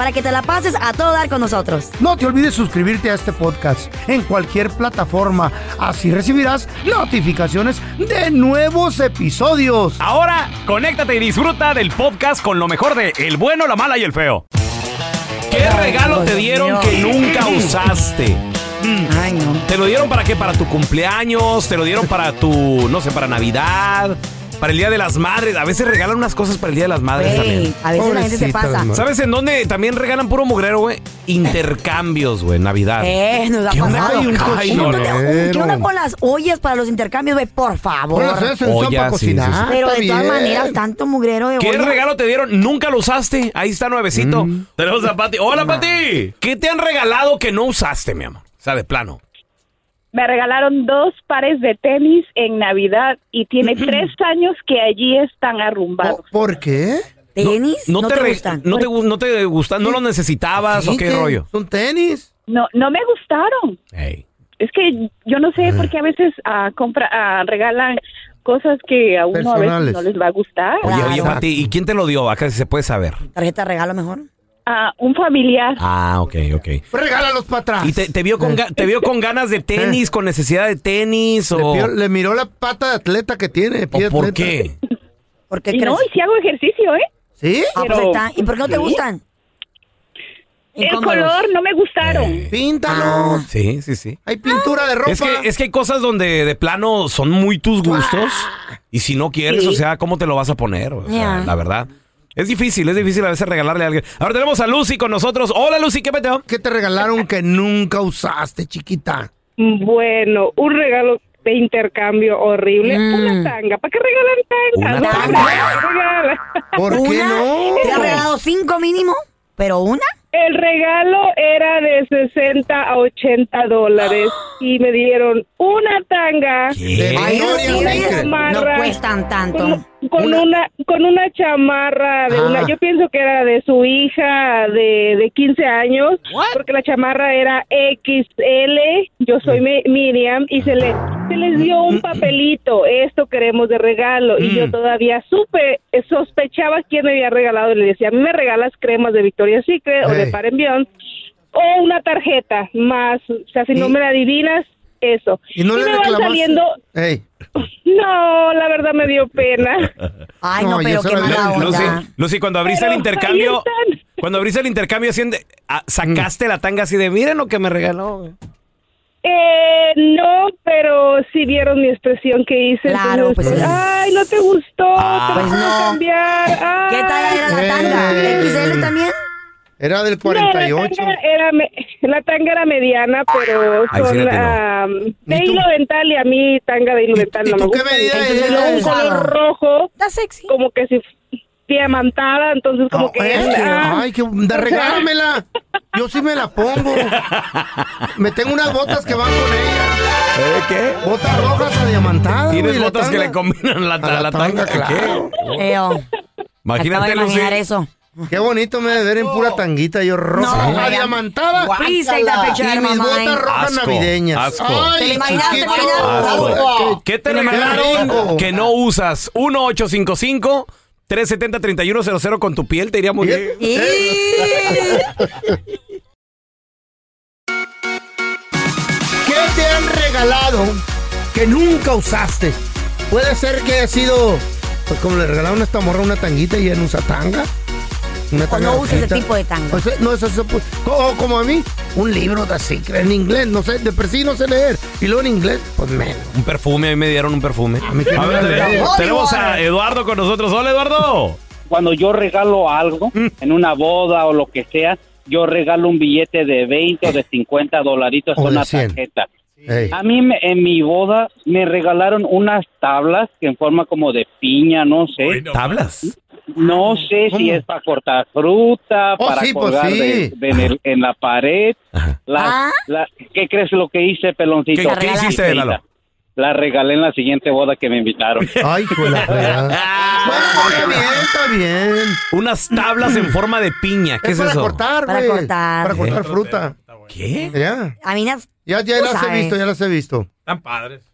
Para que te la pases a todo dar con nosotros. No te olvides suscribirte a este podcast en cualquier plataforma. Así recibirás notificaciones de nuevos episodios. Ahora, conéctate y disfruta del podcast con lo mejor de El bueno, la mala y el feo. ¿Qué regalo te dieron que nunca usaste? Ay, no. ¿Te lo dieron para qué? ¿Para tu cumpleaños? ¿Te lo dieron para tu, no sé, para Navidad? ¿Para el Día de las Madres? A veces regalan unas cosas para el Día de las Madres también. Güey, a veces la gente se pasa. ¿Sabes en dónde también regalan puro mugrero, güey? Intercambios, güey, Navidad. Eh, nos ha ¿Qué onda? pasado. Ay, un montón de- ¿Qué onda con las ollas para los intercambios, güey? Por favor. Ponlas en sopa sí, sí, cocinar. sí. Pero está de todas bien. maneras, tanto mugrero de ¿Qué olla. regalo te dieron? Nunca lo usaste. Ahí está nuevecito. Tenemos a Pati. Hola, Pati. ¿Qué te han regalado que no usaste, mi amor? O sea, de plano. Me regalaron dos pares de tenis en Navidad y tiene tres años que allí están arrumbados. Oh, ¿Por qué? ¿Tenis? No, te, re- gustan. No te, gu- no te gustan, no lo necesitabas o qué rollo. Son tenis. No, no me gustaron. Ey. Es que yo no sé por qué a veces ah, compra, ah, regalan cosas que a uno a Personales. veces no les va a gustar. Oye, oye. Pati, ¿y quién te lo dio? Acá si se puede saber. ¿Tarjeta de regalo mejor? Ah, un familiar. Ah, ok, ok. Pues regálalos para atrás. ¿Y te, te vio con, ga- te vio con ganas de tenis, con necesidad de tenis le, o, pio- le miró la pata de atleta que tiene. o pie de por atleta. qué? ¿Por qué Y crees? no, y si hago ejercicio, ¿eh? ¿Sí? Ah, pues pero- está. ¿Y por qué no te Sí. gustan? El Incómodos. color no me gustaron. Eh, Píntalos. sí, sí, sí. Hay pintura de ropa. Es que, es que hay cosas donde de plano son muy tus gustos. Y si no quieres, Sí. o sea, ¿cómo te lo vas a poner? O sea, Ya. la verdad. Es difícil, es difícil a veces regalarle a alguien. Ahora tenemos a Lucy con nosotros. Hola, Lucy, ¿qué peteo? ¿Qué te regalaron que nunca usaste, chiquita? Bueno, un regalo de intercambio horrible. Mm. Una tanga. ¿Para qué regalan tangas? No, tanga. regala. ¿Por qué no? ¿Te han regalado cinco mínimo? ¿Pero una? El regalo era de 60 a 80 dólares y me dieron una tanga ¿Qué? Ay, sí, sé. no cuestan tanto. con, con Una- una. con una chamarra de Ah. una yo pienso que era de su hija de, de 15 años porque la chamarra era XL yo soy Mi- Miriam y se le se les dio un papelito esto queremos de regalo y yo todavía supe eh, sospechaba quién me había regalado y le decía a mí me regalas cremas de Victoria's Secret Par Beyond o una tarjeta más o sea si no ¿Y? me la adivinas eso ¿Y no le me van saliendo no, la verdad me dio pena. Ay, no, No, pero qué mala Lucy, onda. Lucy, cuando abriste el intercambio, cuando abriste el intercambio, ah, sacaste la tanga así de, miren lo que me regaló. güey". Eh, no, pero sí vieron mi expresión que hice. Claro, entonces, pues. Ay, no te gustó, Ah. te Pues no. cambiar. Ay. ¿Qué tal era la tanga? Eh. ¿XL también? Era del No, la 48. tanga era, me- la tanga era mediana, pero sí son ah, de hilo dental y a mí tanga de hilo ¿Y- dental y no tú me qué gusta. medida Entonces, luego un color rojo, Está sexy. como que si diamantada, entonces como No, que... es que, ah, ay, que da, regálamela. Yo sí me la pongo. Me tengo unas botas que van con ella. ¿Eh, ¿Qué? Botas rojas adiamantadas. ¿Tienes güey, la botas que le combinan la, A la, la tanga? tanga, claro. ¿Qué? Eo. Imagínate, de Lucy. eso. Qué bonito me debe ver en pura tanguita yo roja. No, diamantada. Please take that picture Y mis botas rojas Asco, navideñas. asco. ¿Te lo imaginaste? Asco. ¿Qué te Pero me regalaron que no usas? 1855 370 3100 con tu piel te iría muy bien. ¿Qué te han regalado que nunca usaste? Puede ser que haya sido, pues como le regalaron a esta morra una tanguita y ella no usa tanga. Una O no uses ese tipo de tanga. O sea, no, eso, eso, pues, como, como a mí, un libro de así, en inglés, no sé, de por sí no sé leer. Y luego en inglés, pues menos. Un perfume, a mí me dieron un perfume. mí que A me ver, tenemos, tenemos a Eduardo con nosotros. Hola, Eduardo. cuando yo regalo algo en una boda o lo que sea, yo regalo un billete de 20 o de 50 dolaritos O una 100. tarjeta. A mí me- en mi boda me regalaron unas tablas que en forma como de piña, no sé. ¿Tablas? No sé si es para cortar fruta, Oh, para sí, pues colgar sí. de- de en, el- en la pared. Ah. la- ¿Qué crees lo que hice, peloncito? ¿Qué- qué hiciste, Lalo? La regalé en la siguiente boda que me invitaron. Ay, pues la. Bueno, está bien, está bien. Unas tablas en forma de piña. ¿Qué es, para eso? cortar, Para cortar. Para cortar fruta. ¿Qué? Ya. A mí, Ya, ya Tú las he visto, ya las he visto. Están padres.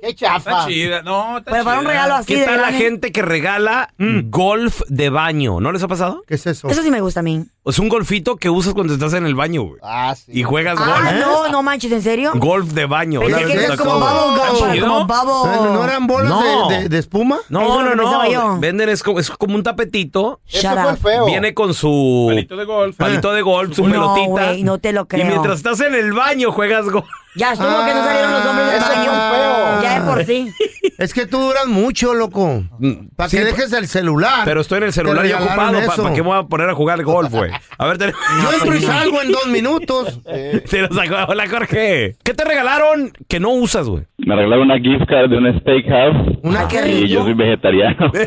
Qué Está chafa. chida. No, está pero para un chida. regalo así ¿Qué de tal la grande, gente que regala golf de baño? ¿No les ha pasado? ¿Qué es eso? Eso sí me gusta a mí. Es un golfito que usas cuando estás en el baño, güey. Ah, sí. Y juegas Ah, golf. no, no manches, ¿en serio? Golf de baño. Pensé que eso es como tocó. bubble gum, para- ¿Chido? como ¿No, no eran bolas No. de, de- de espuma? Eso No, no, yo. no. Venden, es como, es como un tapetito. Shut up. Viene con su Palito de golf. palito de golf, su No, pelotita. güey, no te lo Y creo. mientras estás en el baño juegas golf. Ya estuvo que no salieron los hombres del Ah, eso baño. feo. Ya de por sí. Es que tú duras mucho, loco. Para Sí, que dejes el celular. Pero estoy en el celular y regalaron ocupado. ¿Para eso. qué me voy a poner a jugar golf, güey? A ver, tenemos... Yo entro y salgo en dos minutos. Se nos sacó. Hola, Jorge. ¿Qué te regalaron que no usas, güey? Me regalaron una gift card de un steakhouse Una qué que- rico. y yo soy vegetariano.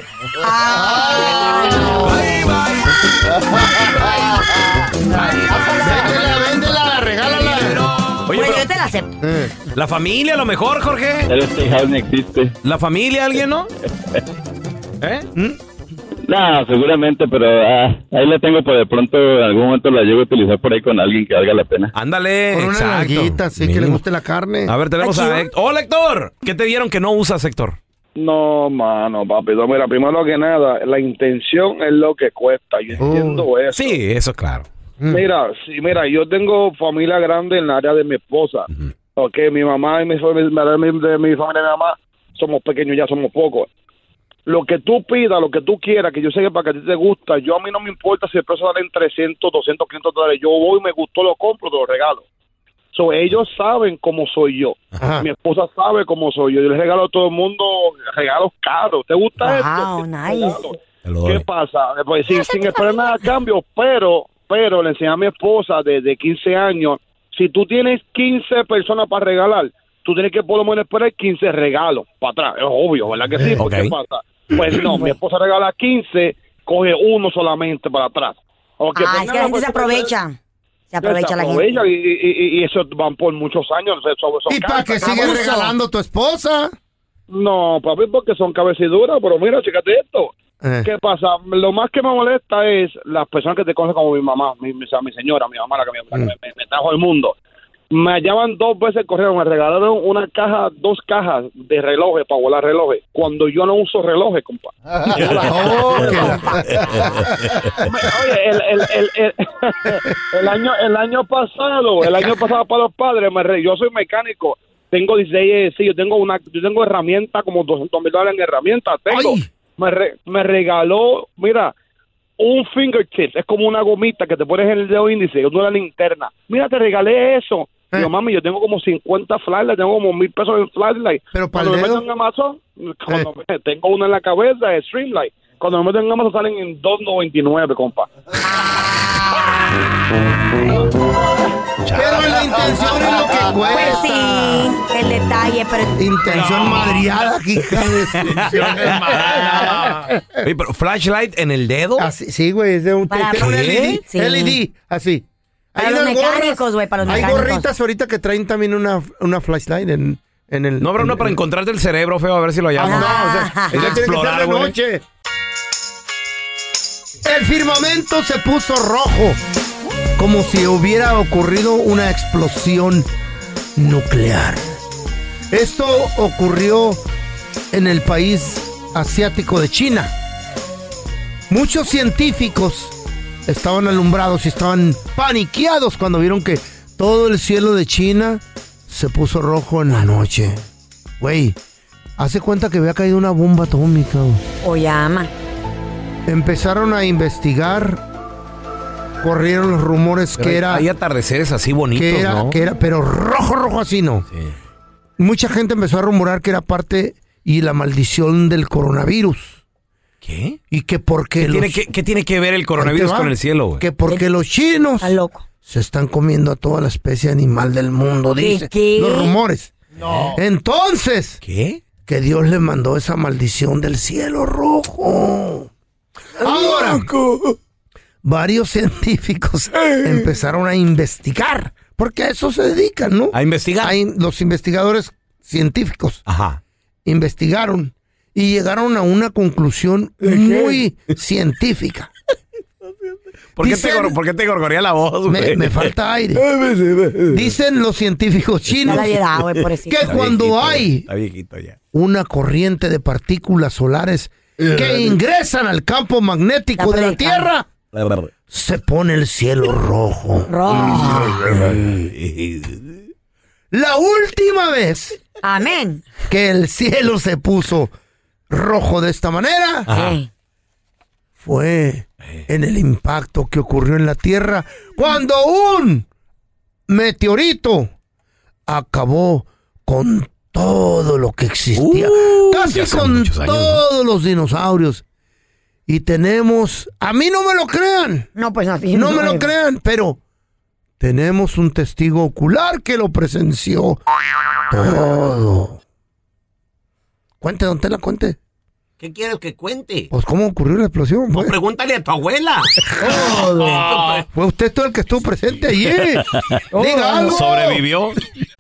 Véndela, véndela, regálala. Oye, pero yo te la acepto. Eh, la familia a lo mejor, Jorge. El steakhouse no existe. ¿La familia alguien, no? ¿Eh? No, seguramente, pero ah, ahí la tengo por de pronto. En algún momento la llego a utilizar por ahí con alguien que valga la pena. Ándale, Con una exacto. nalguita, sí, que le Mínimo. guste la carne. A ver, tenemos ¿Está a? Héctor. ¡Hola, Héctor! ¿Qué te dieron que no usas, Héctor? No, mano, papi. No, mira, primero que nada, la intención es lo que cuesta. Yo Oh. entiendo eso. Sí, eso claro. Mira, sí, mira, yo tengo familia grande en el área de mi esposa. Ok, mi mamá y mi de mi familia de mi mamá somos pequeños, ya somos pocos. Lo que tú pidas, lo que tú quieras, que yo sé que para que a ti te gusta, yo a mí no me importa si el precio sale en 300, 200, 500 dólares. Yo voy, me gustó, lo compro, te lo regalo. So, ellos saben cómo soy yo. Ajá. Mi esposa sabe cómo soy yo. Yo les regalo a todo el mundo regalos caros. ¿Te gusta Wow, esto? nice. Te lo ¿Qué pasa? Pues sin, sin esperar nada a cambio, pero, pero le enseñé a mi esposa desde 15 años, si tú tienes 15 personas para regalar, tú tienes que por lo menos esperar 15 regalos para atrás. Es obvio, ¿verdad que sí? Ok. ¿Qué pasa? Pues no, mi esposa regala 15, coge uno solamente para atrás. Ah, es que la gente se aprovecha. Se aprovecha la gente. aprovecha y, y- y- y eso van por muchos años. Eso, eso ¿Y para qué sigue regalando tu esposa? No, papi, porque son cabeciduras, pero mira, chécate esto. Eh. ¿Qué pasa? Lo más que me molesta es las personas que te conocen como mi mamá, mi, mi, o sea, mi señora, mi mamá, la que, me, la que me- me- me trajo al mundo. Me llaman dos veces el correo, me regalaron una caja, dos cajas de relojes para volar relojes, cuando yo no uso relojes, compa. Oye, el, el, el, el, el año, el año pasado, el año pasado para los padres, me re- yo soy mecánico, tengo 16, sí, yo tengo una, yo tengo herramientas, como 200 mil dólares en herramientas, tengo. Ay. Me, re- me regaló, mira, un fingertip, es como una gomita que te pones en el dedo índice, una linterna. Mira, te regalé eso. Eh. Digo, mami, yo tengo como 50 flashlights, tengo como mil pesos en flashlight. Pero para Cuando el me dedo. meto en Amazon, cuando me- tengo uno en la cabeza, es Streamlight. Cuando me meto en Amazon salen en 2.99, compa. Pero la intención es lo que Pues cuesta. sí, el detalle, pero Intención madriada, hija de Oye, pero flashlight en el dedo. Así, sí, güey, es de un, Para-. LED, Sí. LED, así. Para los unas mecánicos, güey, para los Hay mecánicos. gorritas ahorita que traen también una, una flashlight en, en el... No habrá uno para encontrarte el cerebro, feo, a ver si lo llamas. No, o sea, Es que ser explorar, güey. noche. El firmamento se puso rojo, como si hubiera ocurrido una explosión nuclear. Esto ocurrió en el país asiático de China. Muchos científicos estaban alumbrados y estaban paniqueados cuando vieron que todo el cielo de China se puso rojo en la noche. Güey, hace cuenta que había caído una bomba atómica. O llama. Empezaron a investigar. Corrieron los rumores Pero que hay- era. Hay atardeceres así bonitos, que era, ¿no? que era, pero rojo, rojo así no. Mucha gente empezó a rumorar que era parte y la maldición del coronavirus. ¿Qué? Y que porque ¿Qué los- tiene que, qué tiene que ver el coronavirus con el cielo, güey? Que porque los chinos loco. se están comiendo a toda la especie animal del mundo, ¿Qué, dice. qué? Los rumores. No. Entonces, ¿Qué? que Dios le mandó esa maldición del cielo rojo. Ahora, varios científicos empezaron a investigar, porque a eso se dedican, ¿no? A investigar. Hay los investigadores científicos Ajá. investigaron y llegaron a una conclusión muy científica. ¿Por qué, te, Dicen- por qué te gorgorea la voz, Me, falta aire. Dicen los científicos chinos edad, que Está cuando viejito, hay ya. una corriente de partículas solares que ingresan al campo magnético de la. Tierra, se pone el cielo rojo. La última vez Amén. que el cielo se puso rojo de esta manera fue en el impacto que ocurrió en la Tierra cuando un meteorito acabó con todo lo que existía, Uh, casi con ¿no? todos los dinosaurios. Y tenemos, a mí no me lo crean, No, pues así. no me lo crean, pero tenemos un testigo ocular que lo presenció todo. Cuente, don Tela, cuente. ¿Qué quieres que cuente? Pues, ¿cómo ocurrió la explosión? pues? Pregúntale a tu abuela. Fue usted todo el que estuvo presente. Diga algo. ¿Sobrevivió?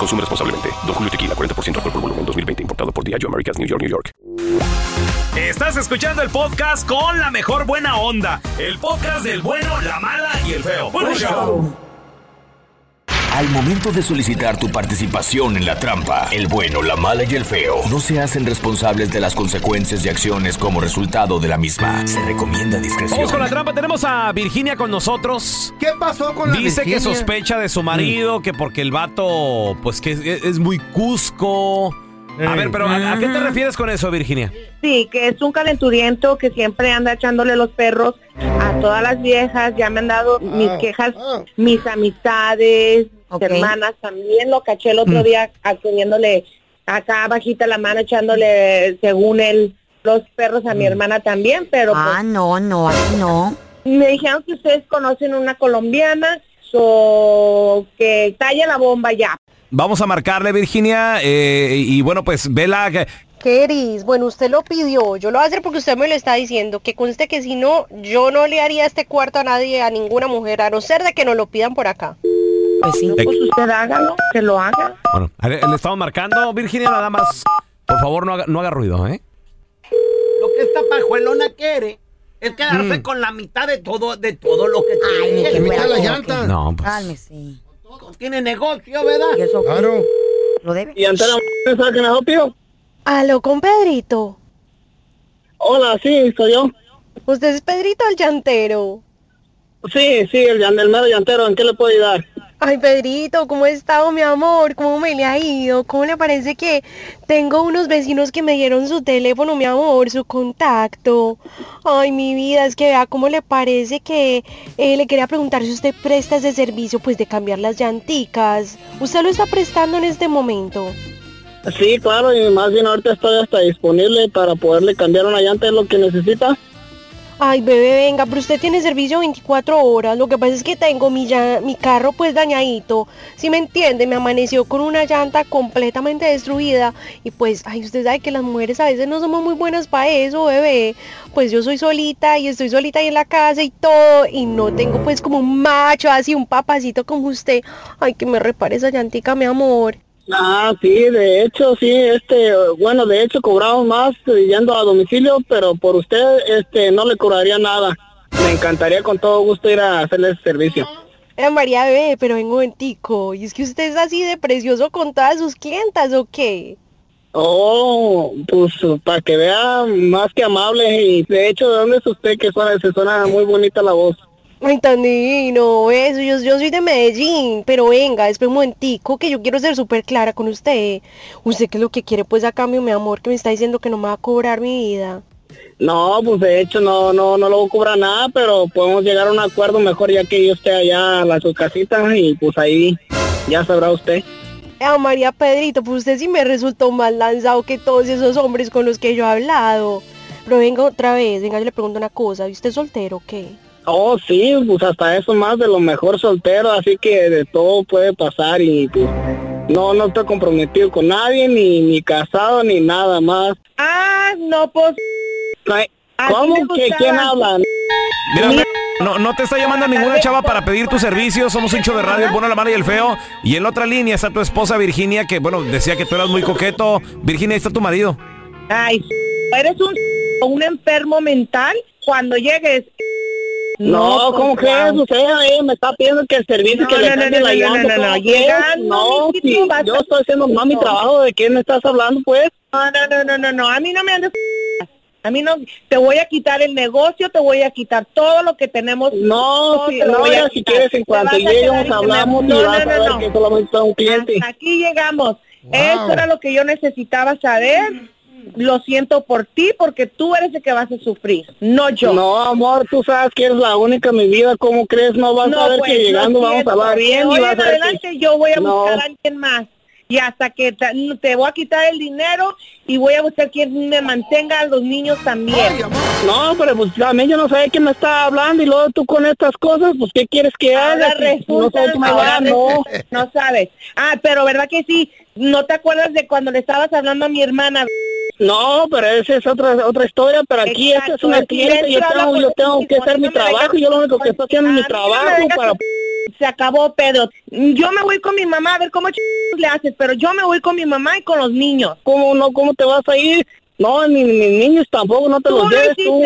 Consume responsablemente. Don Julio Tequila, 40% alcohol por volumen, 2020. Importado por Diageo Americas, New York, New York. Estás escuchando el podcast con la mejor buena onda. El podcast del bueno, la mala y el feo. Bueno, show. Al momento de solicitar tu participación en la trampa, el bueno, la mala y el feo no se hacen responsables de las consecuencias y acciones como resultado de la misma. Se recomienda discreción. Vamos con la trampa. Tenemos a Virginia con nosotros. ¿Qué pasó con la Dice que sospecha de su marido, que porque el vato, pues que es, es muy cusco. A ver, pero ¿a, a qué te refieres con eso, Virginia? Sí, que es un calenturiento que siempre anda echándole los perros a todas las viejas. Ya me han dado mis quejas, mis amistades, hermanas también. Lo caché el otro día a- teniéndole acá bajita la mano, echándole, según él, los perros a mi hermana también. Pero Ah, pues, no, no, no. me dijeron que ustedes conocen una colombiana, so, que talla la bomba ya. Vamos a marcarle, Virginia, eh, y bueno, pues vela. que- Keris, bueno, usted lo pidió, yo lo voy a hacer porque usted me lo está diciendo, que conste que si no, yo no le haría este cuarto a nadie, a ninguna mujer, a no ser de que nos lo pidan por acá. Pues sí. Pues usted hágalo, que lo haga. Bueno, le estamos marcando, Virginia, nada más. Por favor, no haga, no haga ruido, ¿eh? Lo que esta pajuelona quiere es quedarse Mm. con la mitad de todo, de todo lo que Ay, tiene. que mitad de la como llanta. que- No, pues. Cálmese. Tiene negocio, ¿verdad? ¿Y eso qué? Claro. Lo debe. Y antena, ¿sabes que me help Aló, con Pedrito. Hola, sí, soy yo. ¿Usted es Pedrito el llantero? Sí, sí, el, el mero llantero, ¿en qué le puedo ayudar? Ay, Pedrito, ¿cómo ha estado mi amor? ¿Cómo me le ha ido? ¿Cómo le parece que tengo unos vecinos que me dieron su teléfono, mi amor, su contacto? Ay, mi vida, es que vea cómo le parece que eh, le quería preguntar si usted presta ese servicio, pues de cambiar las llanticas. ¿Usted lo está prestando en este momento? Sí, claro, y más bien ahorita estoy hasta disponible para poderle cambiar una llanta, es lo que necesita. Ay, bebé, venga, pero usted tiene servicio 24 horas. Lo que pasa es que tengo mi, llan- mi carro pues dañadito. Si me entiende, me amaneció con una llanta completamente destruida. Y pues, ay, usted sabe que las mujeres a veces no somos muy buenas para eso, bebé. Pues yo soy solita y estoy solita ahí en la casa y todo. Y no tengo pues como un macho, así un papacito como usted. Ay, que me repare esa llantica, mi amor. Ah, sí, de hecho, sí, este, bueno, de hecho cobramos más yendo a domicilio, pero por usted, este, no le cobraría nada. Me encantaría con todo gusto ir a hacerle ese servicio. Eh, María Bebé, pero vengo momentico. Y es que usted es así de precioso con todas sus clientas, ¿o qué? Oh, pues para que vea más que amable y de hecho, ¿de dónde es usted que suena, se suena muy bonita la voz? Ay, tan divino, eso, yo, yo soy de Medellín, pero venga, espera un momentico que yo quiero ser súper clara con usted. ¿Usted qué es lo que quiere pues a cambio, mi amor, que me está diciendo que no me va a cobrar mi vida? No, pues de hecho no, no, no le voy a cobrar nada, pero podemos llegar a un acuerdo mejor ya que yo esté allá a la su casita y pues ahí ya sabrá usted. Ah, María Pedrito, pues usted sí me resultó más lanzado que todos esos hombres con los que yo he hablado. Pero venga otra vez, venga, yo le pregunto una cosa, ¿y usted es soltero o qué? Oh, sí, pues hasta eso más de lo mejor soltero, así que de todo puede pasar y pues no, no estoy comprometido con nadie, ni, ni casado, ni nada más. Ah, no, pues... ¿Cómo? ¿Que. ¿Quién habla? Mira, no, no te está llamando ninguna chava para pedir tu servicio. Somos un show de radio, el bueno, la mala y el feo. Y en la otra línea está tu esposa Virginia, que bueno, decía que tú eras muy coqueto. Virginia, ahí está tu marido. Ay, eres un, un enfermo mental. Cuando llegues... No, ¿cómo pues, crees? wow. Usted eh, me está pidiendo que el servicio que le cambie no, la llanta. no, ¿cómo crees? yo estoy haciendo más mi trabajo. ¿De quién me estás hablando, pues? No, no, no, no, no, no, a mí no me andes... A mí no, te voy a quitar el negocio, te voy a quitar todo lo que tenemos. No, si, no, voy a si quieres en cuanto lleguemos hablamos y vas no, a ver no. que solamente está un cliente. Hasta aquí llegamos. Eso era lo que yo necesitaba saber. Lo siento por ti porque tú eres el que vas a sufrir, no yo. No, amor, tú sabes que eres la única en mi vida. ¿Cómo crees? No vas a ver pues, que llegando lo vamos a hablar bien hoy vas en a ver que- adelante yo voy a No. buscar a alguien más. Y hasta que te, te voy a quitar el dinero y voy a buscar quien me mantenga a los niños también. No, pero pues también yo no sé quién me está hablando y luego tú con estas cosas, pues ¿qué quieres que haga? Ahora Si no ahora no. no sabes. Ah, pero ¿verdad que sí? ¿No te acuerdas de cuando le estabas hablando a mi hermana? No, pero esa es otra otra historia, pero aquí esta es una cliente, yo tengo, yo tengo que hacer no mi trabajo, yo lo único que estoy haciendo es mi no trabajo para... Se acabó, Pedro. Yo me voy con mi mamá a ver cómo ch- le haces, pero yo me voy con mi mamá y con los niños. ¿Cómo no? ¿Cómo te vas a ir? No, ni mis niños tampoco, no te los lo lleves tú.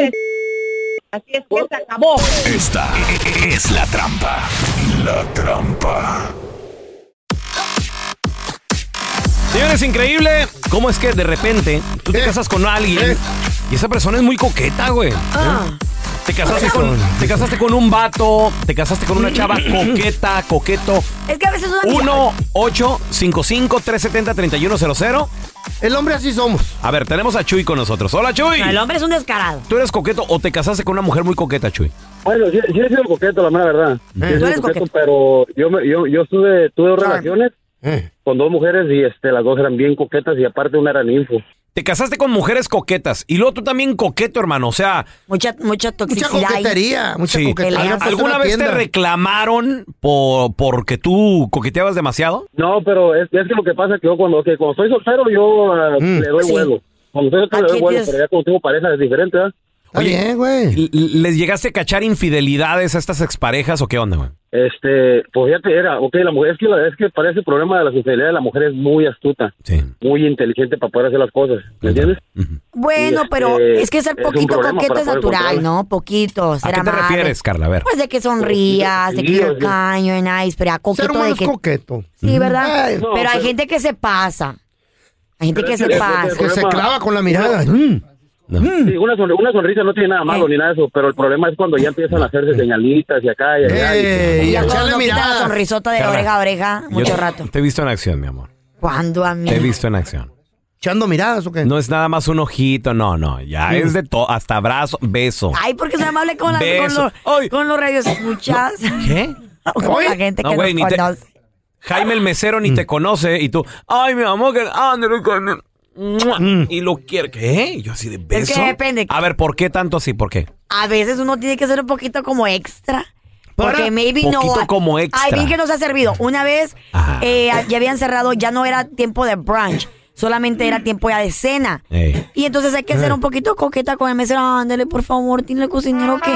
Así es que se acabó. Esta es la trampa. La trampa. Señores, increíble cómo es que de repente tú te casas con alguien y esa persona es muy coqueta, güey. Ah. Te casaste, con, te casaste con un vato, te casaste con una chava coqueta, coqueto. Es que a veces una 1-855-370-3100. El hombre así somos. A ver, tenemos a Chuy con nosotros. Hola, Chuy. El hombre es un descarado. ¿Tú eres coqueto o te casaste con una mujer muy coqueta, Chuy? Bueno, sí, sí he sido coqueto, la mera verdad. Sí he sido coqueto, pero yo, me- yo, yo estuve, tuve dos relaciones con dos mujeres y este, las dos eran bien coquetas y aparte una era ninfo. Te casaste con mujeres coquetas y luego tú también coqueto, hermano. O sea, Mucha, mucha toxicidad. ahí. coquetería, mucha sí. coquetería. ¿Al- ¿Alguna vez te reclamaron por porque tú coqueteabas demasiado? No, pero es, es que lo que pasa es que yo cuando, que cuando estoy soltero yo ah, Mm. le doy Sí. vuelo. Cuando estoy soltero le doy vuelo, pero ya cuando tengo pareja es diferente, ¿verdad? Oye, güey. ¿Les llegaste a cachar infidelidades a estas exparejas o qué onda, güey? Este, pues fíjate, era, ok, la mujer, es que, la, es que para ese problema de la infidelidad, la mujer es muy astuta, muy inteligente para poder hacer las cosas, ¿me entiendes? Bueno, pero este, es que ser es un poquito coqueto es natural. ¿no? Poquito, ¿A ser qué te amable. refieres, Carla? A ver. Pues de que sonrías, de que Sí, sí. kind, you're nice, pero a Ser coqueto humano de es que... coqueto. Sí, ¿verdad? Ay, pero, no, hay pero- gente que se pasa. Hay gente que se pasa. Que se clava con la mirada. Mm. Sí, una, sonri- una sonrisa no tiene nada malo ni nada de eso, pero el problema es cuando ya empiezan a hacerse señalitas y acá y allá. Ey, Y ya cuando echarle no la sonrisota de Carla, oreja a oreja, mucho Yo rato. Te he visto en acción, mi amor. ¿Cuándo a mí? Te he visto en acción. ¿Echando miradas o qué? No es nada más un ojito, no, no. Ya es de todo, hasta abrazo, beso. Ay, porque soy amable con, las, con, los, con los radios escuchas. ¿Qué? Con la gente No, que güey, nos ni te- conoce. Jaime el mesero ni te conoce y tú, ay, mi amor, que ándale con él". Mua. Y lo quiere. ¿Qué? Yo así de beso. que depende. A ver, ¿por qué tanto así? ¿Por qué? A veces uno tiene que ser un poquito como extra. Porque Para. maybe no. Poquito como extra. Ay, bien que nos ha servido. Una vez eh, ya habían cerrado, ya no era tiempo de brunch. Solamente era tiempo ya de cena. Ey. Y entonces hay que ser un poquito coqueta con el mesero. Ándale, por favor, dile al cocinero que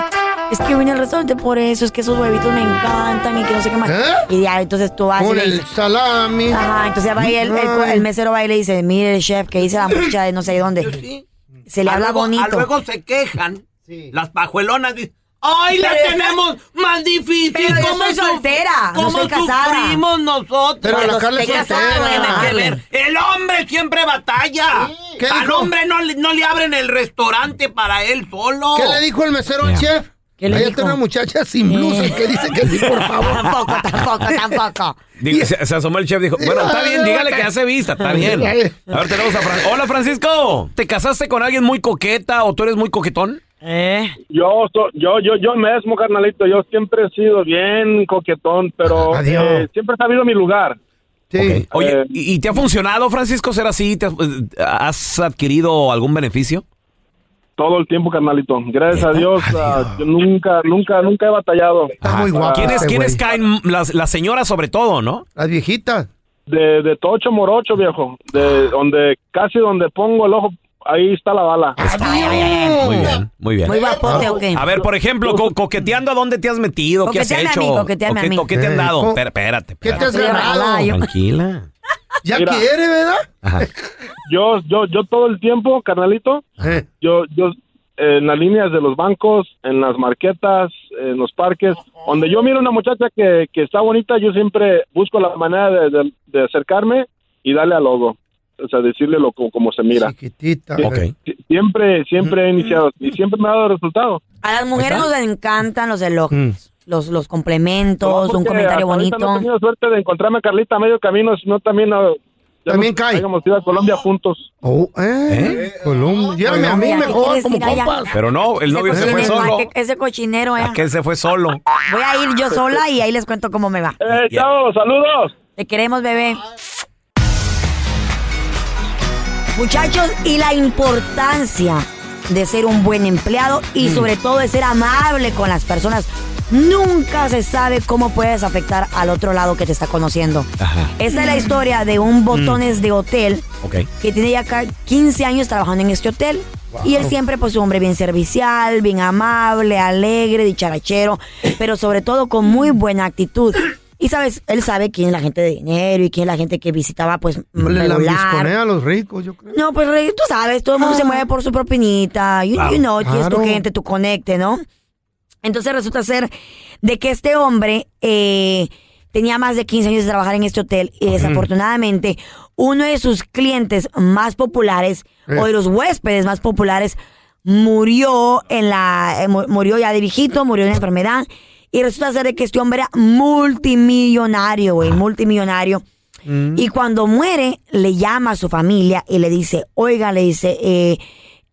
es que vine al restaurante por eso. Es que esos huevitos me encantan y que no sé qué más. ¿Eh? Y ya, entonces tú vas y Con el dices. salami. Ajá, entonces va y el, el- el mesero va y le dice, mire el chef que dice la muchacha de no sé dónde. Se le A habla luego- bonito. a luego se quejan. Las pajuelonas dicen, ¡ay, la Pero tenemos más difícil! Pero yo ¿Cómo soy soltera, no ¿Cómo soy casada. sufrimos nosotros? Pero la Carla es soltera. Que ver. El hombre siempre batalla. ¿Qué Al dijo? hombre no, le- no le abren el restaurante para él solo. ¿Qué le dijo el mesero al chef? ¿Qué le Ahí dijo? está una muchacha sin blusa Eh. que dice que sí, por favor. Tampoco, tampoco, tampoco. Digo, se, se asomó el chef y dijo, bueno, está bien, dígale que hace vista, está bien. A ver, tenemos a Fran. Hola, Francisco. ¿Te casaste con alguien muy coqueta o tú eres muy coquetón? Eh. Yo, so- yo, yo, yo mismo, carnalito, yo siempre he sido bien coquetón, pero Adiós. eh, siempre he sabido mi lugar. Sí. Oye, Eh. ¿y, y te ha funcionado, Francisco, ser así? ¿Te has, eh, has adquirido algún beneficio? Todo el tiempo, carnalito. Gracias a ¿Neta? Dios, ah, yo nunca, nunca, nunca he batallado. Está muy guapo. ¿Quiénes, este caen? Las, las señoras sobre todo, ¿no? Las viejitas. De, de Tocho Morocho, viejo. De donde, casi donde pongo el ojo, ahí está la bala. Muy bien, muy bien. Muy guapote, ¿o qué? A ver, por ejemplo, co- coqueteando, ¿a dónde te has metido? ¿Qué has a hecho? mí, coqueteame ¿O qué, a mí. qué te han Eh, dado? Espérate, ¿Qué te has ganado? Tranquila. Ya Mira. quiere, ¿verdad? Ajá. Yo, yo, yo todo el tiempo, carnalito, Eh. yo, yo, en las líneas de los bancos, en las marquetas, en los parques, donde yo miro una muchacha que, que está bonita, yo siempre busco la manera de, de- de acercarme y darle al logo. O sea, decirle lo como, como se mira. Chiquitita. Ok. Sie- Siempre, siempre he iniciado y siempre me ha dado resultado. A las mujeres nos encantan los elogios, Mm. los, los complementos, No, un comentario bonito. No he tenido suerte de encontrarme a Carlita a medio camino, sino también... ya También nos- cae. Hayamos ido a Colombia juntos. Oh, eh. Colombia. Llévame a mí Colombia, ¿qué mejor como compas. Pero no, el novio ese se fue cochinero, solo. ¿a ese cochinero, eh. ¿A qué se fue solo? Voy a ir yo sola y ahí les cuento cómo me va. ¡Eh, chao! ¡Saludos! Te queremos, bebé. Muchachos, y la importancia de ser un buen empleado y sobre todo de ser amable con las personas. Nunca se sabe cómo puedes afectar al otro lado que te está conociendo. Ajá. Esta es la historia de un botones de hotel que tiene ya ca- 15 años trabajando en este hotel. Y él siempre, pues, un hombre bien servicial, bien amable, alegre, dicharachero, pero sobre todo con muy buena actitud. Y sabes, él sabe quién es la gente de dinero y quién es la gente que visitaba, pues, Le lambisconea a los ricos, yo creo. No, pues tú sabes, todo el mundo se mueve por su propinita. You, Claro. you know, que es tu Claro. gente, tu conecte, ¿no? Entonces resulta ser de que este hombre eh, tenía más de 15 años de trabajar en este hotel y desafortunadamente uno de sus clientes más populares Eh. o de los huéspedes más populares murió en la eh, mu- murió ya de viejito, murió de una enfermedad y resulta ser que este hombre era multimillonario, güey, multimillonario. Y cuando muere, le llama a su familia y le dice, oiga, le dice, eh,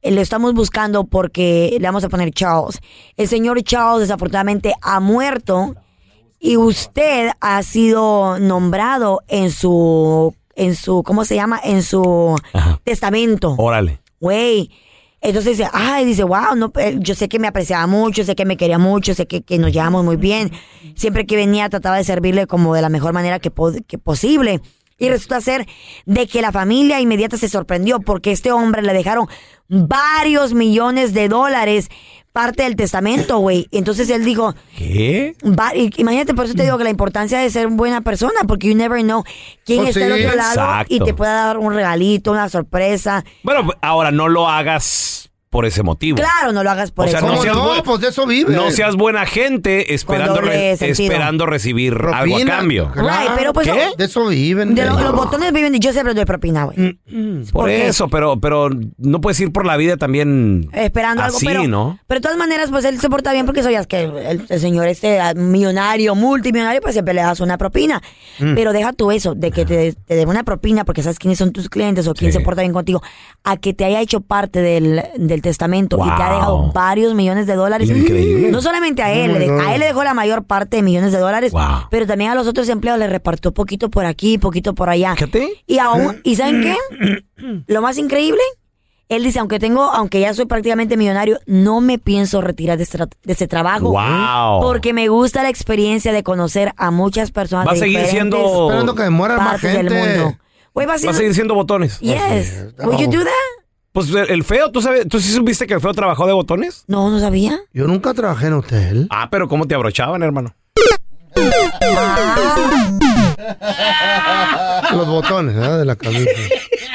le estamos buscando porque le vamos a poner Charles. El señor Charles desafortunadamente ha muerto y usted ha sido nombrado en su, en su, ¿cómo se llama? En su Ajá. testamento. Órale. Güey. Entonces dice, ay, dice, wow, no, eh, yo sé que me apreciaba mucho, sé que me quería mucho, sé que, que nos llevamos muy bien. Siempre que venía trataba de servirle como de la mejor manera que, que posible. Y resulta ser de que la familia inmediata se sorprendió porque este hombre le dejaron varios millones de dólares parte del testamento, güey. Entonces él dijo, ¿Qué? va- imagínate, por eso te digo que la importancia de ser buena persona, porque you never know quién Pues está sí. del otro lado y te pueda dar un regalito, una sorpresa. Bueno, ahora no lo hagas por ese motivo. Claro, no lo hagas por O sea, eso. no seas, buen- pues de eso vive. no seas buena gente esperando, re- esperando recibir algo a cambio. Right, pero pues ¿Qué? De eso viven. de de lo- los botones viven de yo siempre doy propina, güey. Por ¿Por qué? eso, pero, pero no puedes ir por la vida también Esperando algo, así, pero, ¿no? pero de todas maneras, pues él se porta bien porque sabías que el, el señor este ah, millonario, multimillonario, pues siempre le das una propina. Mm. Pero deja tú eso, de que te, te den una propina porque sabes quiénes son tus clientes o quién se porta bien contigo, a que te haya hecho parte del, del testamento y te ha dejado varios millones de dólares. Increíble. No solamente a él, Oh a él le dejó la mayor parte de millones de dólares, Wow. pero también a los otros empleados le repartió poquito por aquí, poquito por allá. Y aún, ¿y saben qué? Lo más increíble, él dice, aunque tengo, aunque ya soy prácticamente millonario, no me pienso retirar de este, tra- de este trabajo. Wow. Porque me gusta la experiencia de conocer a muchas personas Va a seguir siendo- Esperando que muera más del mundo. Va a Va a ser... seguir siendo botones. Yes. Would you do that? Pues el feo, ¿tú, sabes, ¿tú sí supiste que el feo trabajó de botones? No, no sabía. Yo nunca trabajé en hotel. Ah, pero ¿cómo te abrochaban, hermano? Los botones ¿eh? de la camisa.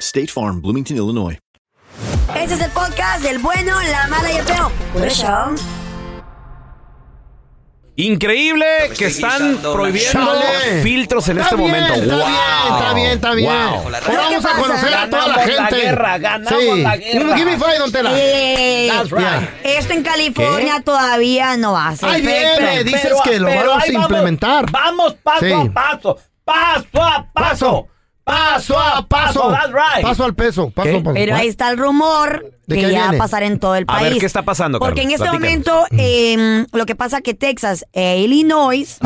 State Farm, Bloomington, Illinois. Este es el podcast del bueno, la mala y el feo. Por eso. Increíble que están prohibiendo Chale. filtros en este momento. Está Wow. bien, está bien, está bien. Wow. Ahora vamos a conocer a toda la Ganamos la gente. guerra, ganamos Sí. la guerra. Give me five, don Tela. Eh, That's right. Esto en California todavía no va a ser. Ahí viene, dices que lo vamos a implementar. Vamos paso Sí. a paso. Paso a paso. Paso a paso. That's right. Paso al peso. Paso ¿Qué? a paso. Pero ahí está el rumor ¿De que ya va a pasar en todo el A país. ver, ¿qué está pasando, Porque en Carlos? este Platícanos. momento eh, lo que pasa que Texas e Illinois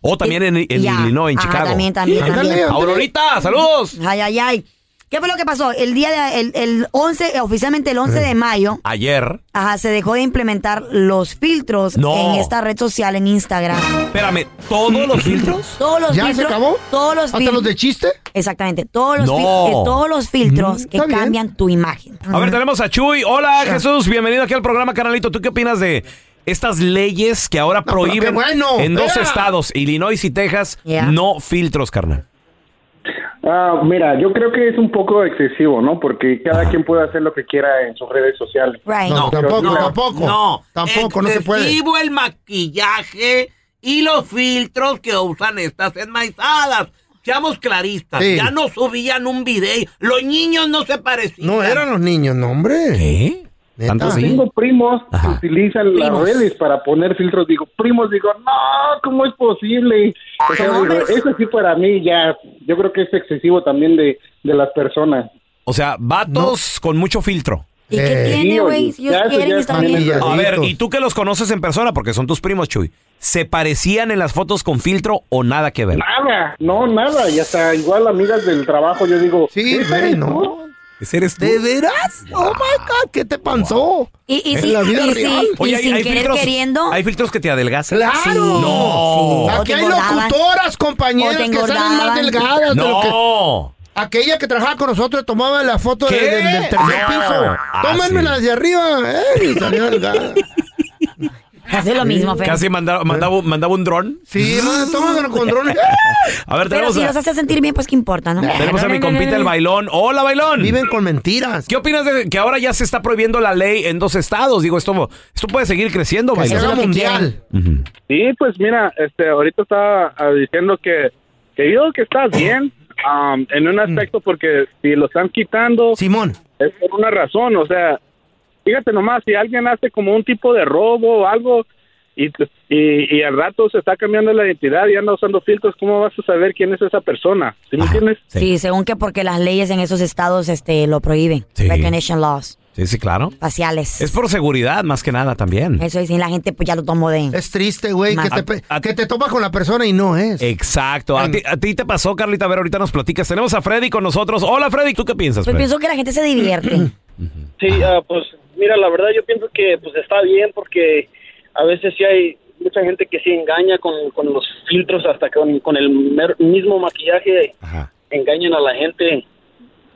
O también en, en Ya. Illinois, en Ajá, Chicago. también, también, también. Aurorita, saludos. Ay, ay, ay. ¿Qué fue lo que pasó? El día de, el, el 11, eh, oficialmente el 11 de mayo, Ayer. ajá, se dejó de implementar los filtros No. en esta red social en Instagram. Espérame, ¿todos los filtros? Todos los ¿Ya se filtros. acabó? Todos los ¿Hasta fil- los de chiste? Exactamente. Todos los, No. fil- eh, todos los filtros Mm, que cambian tu imagen. A ver, tenemos a Chuy. Hola, Jesús. Bienvenido aquí al programa, canalito. ¿Tú qué opinas de estas leyes que ahora pero prohíben bueno. en dos estados, Illinois y Texas, Ya. no filtros, carnal? Ah, mira, yo creo que es un poco excesivo, ¿no? Porque cada quien puede hacer lo que quiera en sus redes sociales. Right. No, tampoco, mira, tampoco. No, Tampoco, no se puede. excesivo el maquillaje y los filtros que usan estas enmaizadas. Seamos claristas, Sí. ya no subían un video. Los niños no se parecían. No eran los niños, no, hombre. ¿Qué? ¿Tanto sí? Tengo primos que utilizan las redes para poner filtros. Digo, primos, digo, no, ¿cómo es posible? O sea, Son digo, hombres. eso sí para mí ya, yo creo que es excesivo también de, de las personas. O sea, vatos con mucho filtro. ¿Y qué Eh, tiene, sí, güey? ellos quieren, también bien. A ver. ¿y tú que los conoces en persona? Porque son tus primos, Chuy. ¿Se parecían en las fotos con filtro o nada que ver? Nada, no, nada. Y hasta igual amigas del trabajo, yo digo, Sí, ¿ese güey, no. Eres tú? ¿De veras? Oh my God, ¿qué te pasó? Y, y En si- la vida y real. si- y sin querer filtros, queriendo. hay filtros que te adelgazan. ¡Claro! Sí, No. sí. Aquí hay locutoras, compañeras, que salen más delgadas de lo que... No. Aquella que trabajaba con nosotros tomaba la foto de- ¿Qué? del, tercer No. piso. Ah, Tómenmela sí. desde arriba, eh, y salía delgada. Casi lo mismo, Fer. Casi mandaba, mandaba, mandaba un dron. Sí, tómalo con drones. A ver, Pero tenemos, si a, los hace sentir bien, pues qué importa, ¿no? tenemos a mi compita el bailón. Hola, bailón. Viven con mentiras. ¿Qué opinas de que ahora ya se está prohibiendo la ley en dos estados? Digo, esto, esto puede seguir creciendo, Que bailón. haga mundial. Sí, pues mira, este, ahorita estaba ah, diciendo que, que yo que está bien am, en un aspecto porque si lo están quitando, Simón, es por una razón, o sea, fíjate nomás, si alguien hace como un tipo de robo o algo y, y, y al rato se está cambiando la identidad y anda usando filtros, ¿cómo vas a saber quién es esa persona? ¿Sí me entiendes? Sí. según que porque las leyes en esos estados este, lo prohíben. Sí. Recognition laws. Sí, sí, claro. Faciales. Es por seguridad, más que nada, también. Eso es, y la gente pues ya lo tomó de... es triste, güey, que te, pe- que te topas con la persona y no es. Exacto. ¿A ti, a ti te pasó, Carlita? A ver, ahorita nos platicas. Tenemos a Freddy con nosotros. Hola, Freddy. ¿Tú qué piensas, Pues Freddy? pienso que la gente se divierte. Sí, ah, pues mira, la verdad yo pienso que pues está bien porque a veces sí hay mucha gente que sí engaña con, con los filtros, hasta con, con el mer- mismo maquillaje engañan a la gente.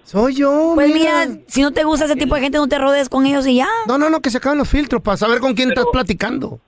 Soy yo. Pues mira, si no te gusta ese tipo de gente, no te rodees con ellos y ya. No, no, no, que se acaben los filtros para saber con quién estás platicando.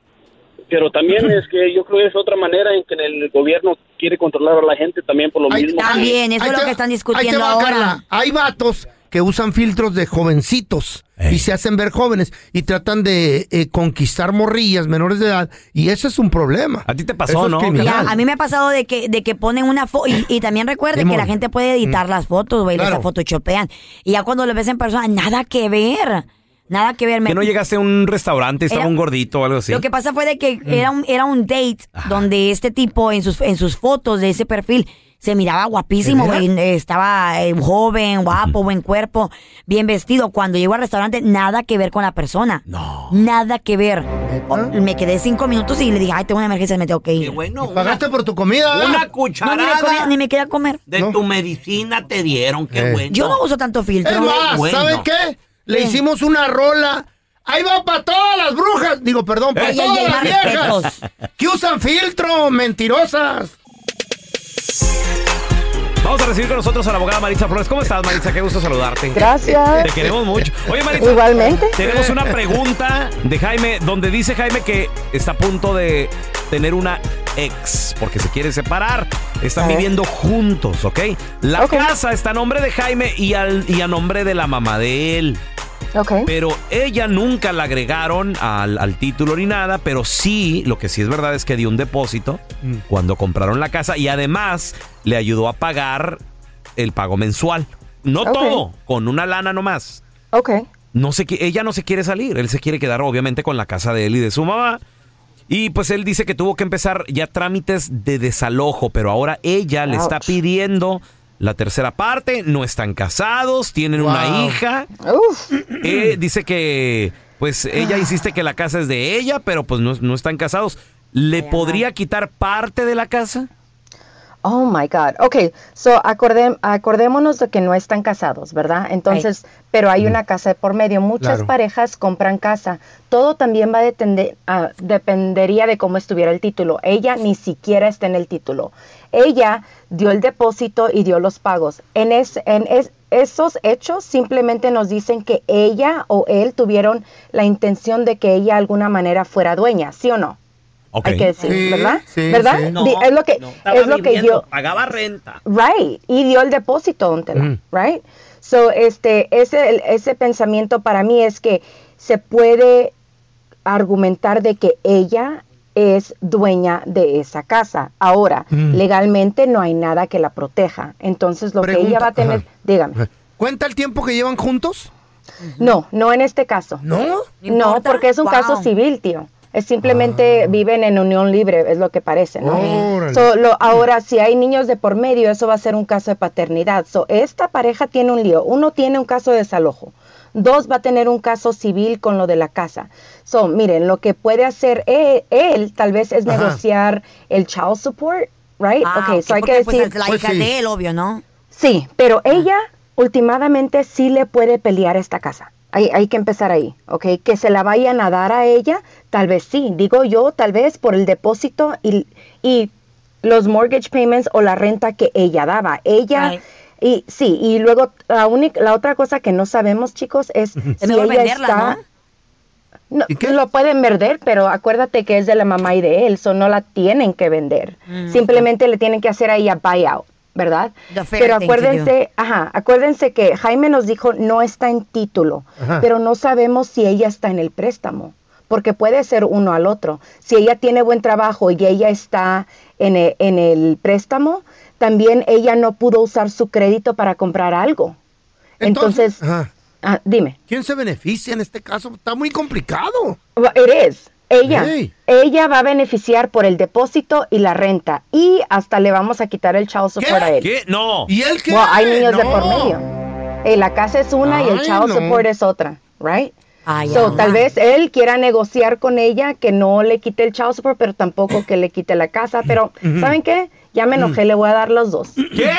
Pero también es que yo creo que es otra manera en que el gobierno quiere controlar a la gente también por lo mismo. También, eso Ahí es lo que están ahí te discutiendo va, ahora. Carla. Hay vatos que usan filtros de jovencitos y se hacen ver jóvenes y tratan de eh, conquistar morrillas menores de edad y ese es un problema. A ti te Eso es criminal. Ya, a mí me ha pasado de que, de que ponen una foto, y, y también recuerde que la gente puede editar las fotos, güey, Claro. las photoshopean. Y ya cuando lo ves en persona, nada que ver. Nada que ver. Me- Que no llegaste a un restaurante, estaba Era- un gordito o algo así. Lo que pasa fue de que Mm. era un, era un date donde este tipo en sus, en sus fotos de ese perfil se miraba guapísimo, ¿De güey. Estaba eh, joven, guapo, buen cuerpo, bien vestido. Cuando llegó al restaurante, nada que ver con la persona. No. Nada que ver. O- me quedé cinco minutos y le dije, ay, tengo una emergencia, me tengo que ir. bueno, Pagaste por tu comida. Una No, ni me, cucharada comí- ni me quedé a comer. de tu medicina te dieron, qué Eh. bueno. Yo no uso tanto filtro. Es más, Bueno. ¿saben qué? Le ¿Qué? hicimos una rola. Ahí va para todas las brujas. Digo, perdón, para todas ey, las viejas respetos. que usan filtro, mentirosas. Vamos a recibir con nosotros a la abogada Maritza Flores. ¿Cómo estás, Maritza? Qué gusto saludarte. Gracias. Te queremos mucho. Oye, Maritza. Igualmente. Tenemos una pregunta de Jaime, donde dice Jaime que está a punto de tener una ex, porque se quiere separar. Están viviendo juntos, ¿ok? La casa está a nombre de Jaime y, al, y a nombre de la mamá de él. Ok. Pero ella nunca la agregaron al, al título ni nada, pero sí, lo que sí es verdad es que dio un depósito cuando compraron la casa y además le ayudó a pagar el pago mensual. No todo, con una lana nomás. Ok. No se, ella no se quiere salir, él se quiere quedar obviamente con la casa de él y de su mamá. Y pues él dice que tuvo que empezar ya trámites de desalojo, pero ahora ella le está pidiendo la tercera parte, no están casados, tienen una hija. Eh, dice que pues ella insiste que la casa es de ella, pero pues no, no están casados. ¿Le podría quitar parte de la casa? Oh my God. Ok, so acordé- acordémonos de que no están casados, ¿verdad? Entonces, pero hay una casa de por medio. Muchas Claro. parejas compran casa. Todo también va a depender, dependería de cómo estuviera el título. Ella ni siquiera está en el título. Ella dio el depósito y dio los pagos. En, es, en es- esos hechos simplemente nos dicen que ella o él tuvieron la intención de que ella de alguna manera fuera dueña, ¿sí o no? Hay que decir, Sí, ¿verdad? sí, ¿Verdad? sí. No, es lo que, es lo que viviendo, yo, pagaba renta. Right, y dio el depósito, don Tela, Mm. right? So, este, ese, ese pensamiento para mí es que se puede argumentar de que ella es dueña de esa casa. Ahora, Mm. legalmente no hay nada que la proteja. Entonces, lo que ella va a tener, Ajá. dígame. ¿Cuenta el tiempo que llevan juntos? No, no en este caso. ¿No? No, porque es un caso civil, tío. Es simplemente viven en unión libre, es lo que parece, ¿no? So, lo- ahora, si hay niños de por medio, eso va a ser un caso de paternidad. So, esta pareja tiene un lío. Uno tiene un caso de desalojo. Dos va a tener un caso civil con lo de la casa. So, miren, lo que puede hacer e- él, tal vez es Ajá. negociar el child support, right? Ah, okay, ok, so hay que pues, decir. la hija es de él, obvio, ¿no? Sí, pero ella últimamente sí le puede pelear esta casa. Hay, hay que empezar ahí, ¿ok? Que se la vayan a dar a ella, tal vez sí. Digo yo, tal vez por el depósito y, y los mortgage payments o la renta que ella daba. Ella, Right. y sí, y luego la, única, la otra cosa que no sabemos, chicos, es si ella venderla, está... No, lo pueden vender, pero acuérdate que es de la mamá y de él, so no la tienen que vender. Mm, Simplemente le tienen que hacer ahí a buyout, ¿verdad? Pero acuérdense, ajá, acuérdense que Jaime nos dijo no está en título, Ajá. pero no sabemos si ella está en el préstamo, porque puede ser uno al otro. Si ella tiene buen trabajo y ella está en el, en el préstamo, también ella no pudo usar su crédito para comprar algo. Entonces, Ajá. ah, dime. ¿Quién se beneficia en este caso? Está muy complicado. Well, It is. Ella, Hey. ella va a beneficiar por el depósito y la renta y hasta le vamos a quitar el child support a él. ¿Qué? No. ¿Y él qué? Well, hay niños de No. por medio. Eh, la casa es una y el child no. support es otra, right? Ay, so, tal vez él quiera negociar con ella que no le quite el child support, pero tampoco que le quite la casa. Pero. ¿saben qué? Ya me enojé, le voy a dar los dos. ¿Qué?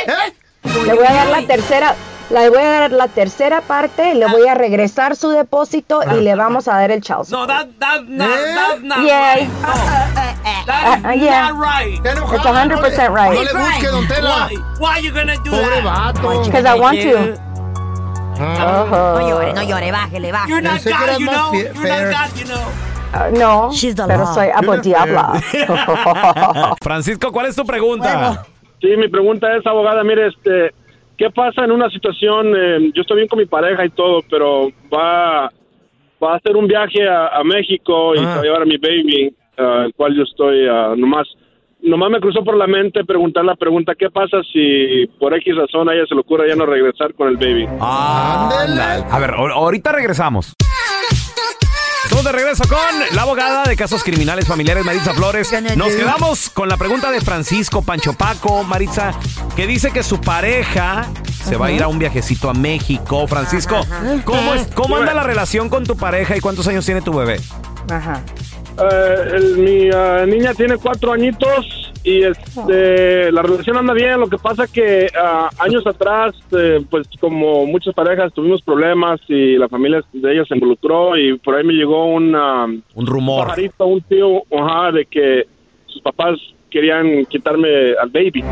Le voy a dar la tercera, le voy a dar la tercera parte, le voy a regresar su depósito y le vamos a dar el child support. No, that, that, not, that's not Yeah. right. No. That is Uh, uh, yeah. not right. It's 100% right. No le busque, don Tela. Why? Why you gonna do Pobre that? vato. Because I want to. Ah. No llore, no llore, bájele, bájele. You're not God, you know. You're fair. not God, you know. Ah, no, She's the pero law. soy abo diabla. Francisco, ¿cuál es tu pregunta? Sí, mi pregunta es, abogada, mire, este, ¿qué pasa en una situación, eh, yo estoy bien con mi pareja y todo, pero va, va a hacer un viaje a, a México y se va a llevar a mi baby, ah, el cual yo estoy ah, nomás, nomás me cruzó por la mente preguntar la pregunta, ¿qué pasa si por X razón a ella se le ocurre ya no regresar con el baby? Ándale. A ver, ahor- ahorita regresamos. Estamos de regreso con la abogada de casos criminales familiares, Maritza Flores. Nos quedamos con la pregunta de Francisco Pancho Paco, Maritza, que dice que su pareja se va a ir a un viajecito a México. Francisco, ¿cómo, es, cómo anda la relación con tu pareja y cuántos años tiene tu bebé? Ajá. Eh, el- mi ah, niña tiene cuatro añitos y este, la relación anda bien. Lo que pasa que ah, años atrás, eh, pues como muchas parejas tuvimos problemas y la familia de ella se involucró y por ahí me llegó un, ah, Un rumor. pajarito, un tío, ajá, de que sus papás querían quitarme al baby.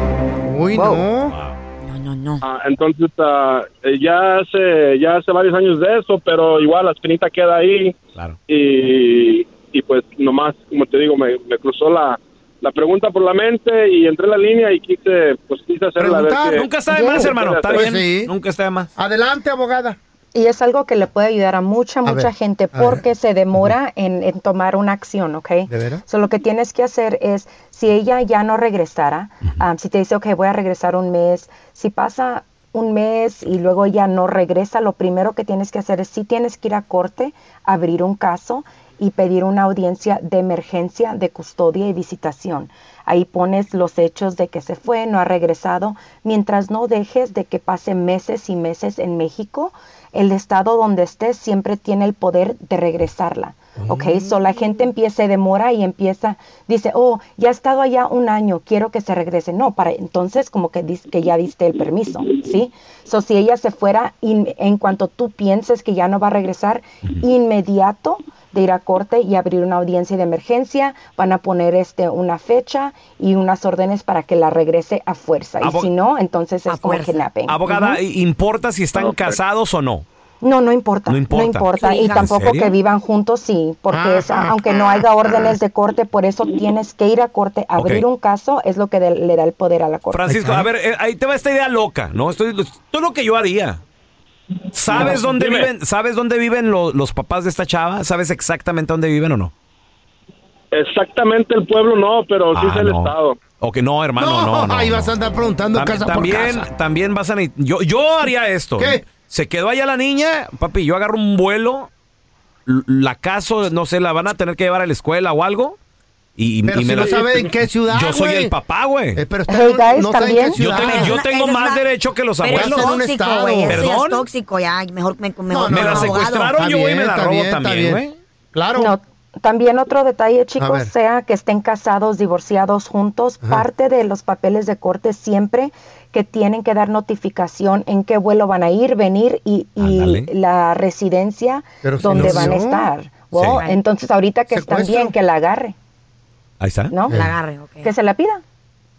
Uy, no. No, no, no. Ah, entonces ah, eh, ya hace ya hace varios años de eso, pero igual la espinita queda ahí. Claro. Y, y pues nomás, como te digo, me, me cruzó la, la pregunta por la mente y entré en la línea y quise, pues quise hacerla. ver Preguntar. qué- Nunca está de más, hermano. Está Pues bien. sí. Nunca está de más. Adelante, abogada. Y es algo que le puede ayudar a mucha, A mucha ver, gente ver. porque se demora en, en tomar una acción, ¿ok? ¿De veras? So, lo que tienes que hacer es, si ella ya no regresara, um, si te dice, ok, voy a regresar un mes, si pasa un mes y luego ella no regresa, lo primero que tienes que hacer es, si tienes que ir a corte, abrir un caso y pedir una audiencia de emergencia de custodia y visitación. Ahí pones los hechos de que se fue, no ha regresado, mientras no dejes de que pase meses y meses en México, el estado donde estés siempre tiene el poder de regresarla. ¿Ok? So la gente empieza, demora y empieza, dice, oh, ya ha estado allá un año, quiero que se regrese. No, para entonces como que, dis- que ya diste el permiso, ¿sí? So si ella se fuera, in- en cuanto tú pienses que ya no va a regresar, inmediato de ir a corte y abrir una audiencia de emergencia, van a poner este una fecha y unas órdenes para que la regrese a fuerza. Y si no, entonces es como kidnapping. Abogada, Ujú. ¿importa si están casados o no? No, no importa. No importa. Y ¿En tampoco serio? que vivan juntos, sí. Porque Ah, es- aunque no haya órdenes de corte, por eso tienes que ir a corte, abrir un caso, es lo que de- le da el poder a la corte. Francisco, a ver, eh, ahí te va esta idea loca, ¿no? Estoy, esto es lo que yo haría. ¿Sabes No, dónde dime. viven, ¿sabes dónde viven lo- los papás de esta chava? ¿Sabes exactamente dónde viven o no? Exactamente el pueblo no, pero sí Ah, es el no. estado. O que no, hermano, no, no. ahí no. vas a andar preguntando Tam- casa también, por casa. también vas a yo, yo haría esto. ¿Qué? Se quedó allá la niña, papi, yo agarro un vuelo, la caso, no sé, la van a tener que llevar a la escuela o algo. Y, y- Pero y si me no la- sabe en qué ciudad, Yo soy güey. el papá, güey. Eh, pero está- Hey, guys, no sabe en Yo tengo, yo Eso tengo es más derecho que los Pero es abuelos. en un tóxico, estado. güey. ¿Perdón? es tóxico, ya. Mejor me, mejor me me la secuestraron, yo voy y me la robo también, güey. Claro. No, también otro detalle, chicos, sea que estén casados, divorciados juntos, Ajá. parte de los papeles de corte siempre que tienen que dar notificación en qué vuelo van a ir, venir y, la residencia Pero si donde no van a estar. Wow, Sí. Entonces ahorita que están bien, que la agarre, Ahí está. ¿no? La agarre, ok. Que se la pida.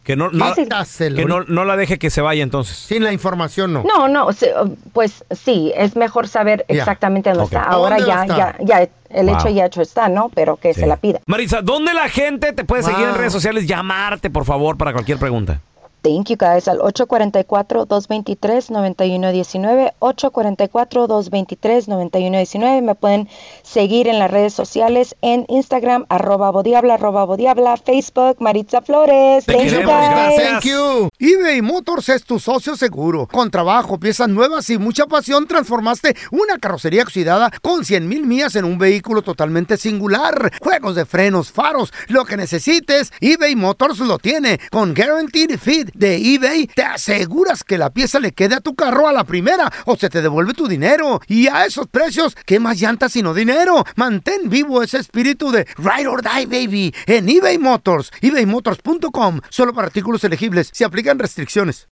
Que no, no, que no, no la deje que se vaya entonces. Sin la información, no. No, no, se- pues sí, es mejor saber Ya. exactamente dónde Ok. está. ¿A Ahora dónde va ya, a ya, estar? ya, el Wow. hecho ya hecho está, ¿no? Pero que se la pida. Marisa, ¿dónde la gente te puede seguir en Wow. redes sociales? Llamarte, por favor, para cualquier pregunta. Thank you guys al 844-223-9119, 844-223-9119. Me pueden seguir en las redes sociales en Instagram, arroba bodiabla, arroba bodiabla, Facebook, Maritza Flores. Thank you guys. Thank you. eBay Motors es tu socio seguro. Con trabajo, piezas nuevas y mucha pasión, transformaste una carrocería oxidada con 100 mil millas en un vehículo totalmente singular. Juegos de frenos, faros, lo que necesites, eBay Motors lo tiene. Con Guaranteed Fit de eBay, te aseguras que la pieza le quede a tu carro a la primera o se te devuelve tu dinero. Y a esos precios, ¿qué más llantas sino dinero? Mantén vivo ese espíritu de Ride or Die, baby, en eBay Motors. ebaymotors.com. Solo para artículos elegibles. Se aplican restricciones.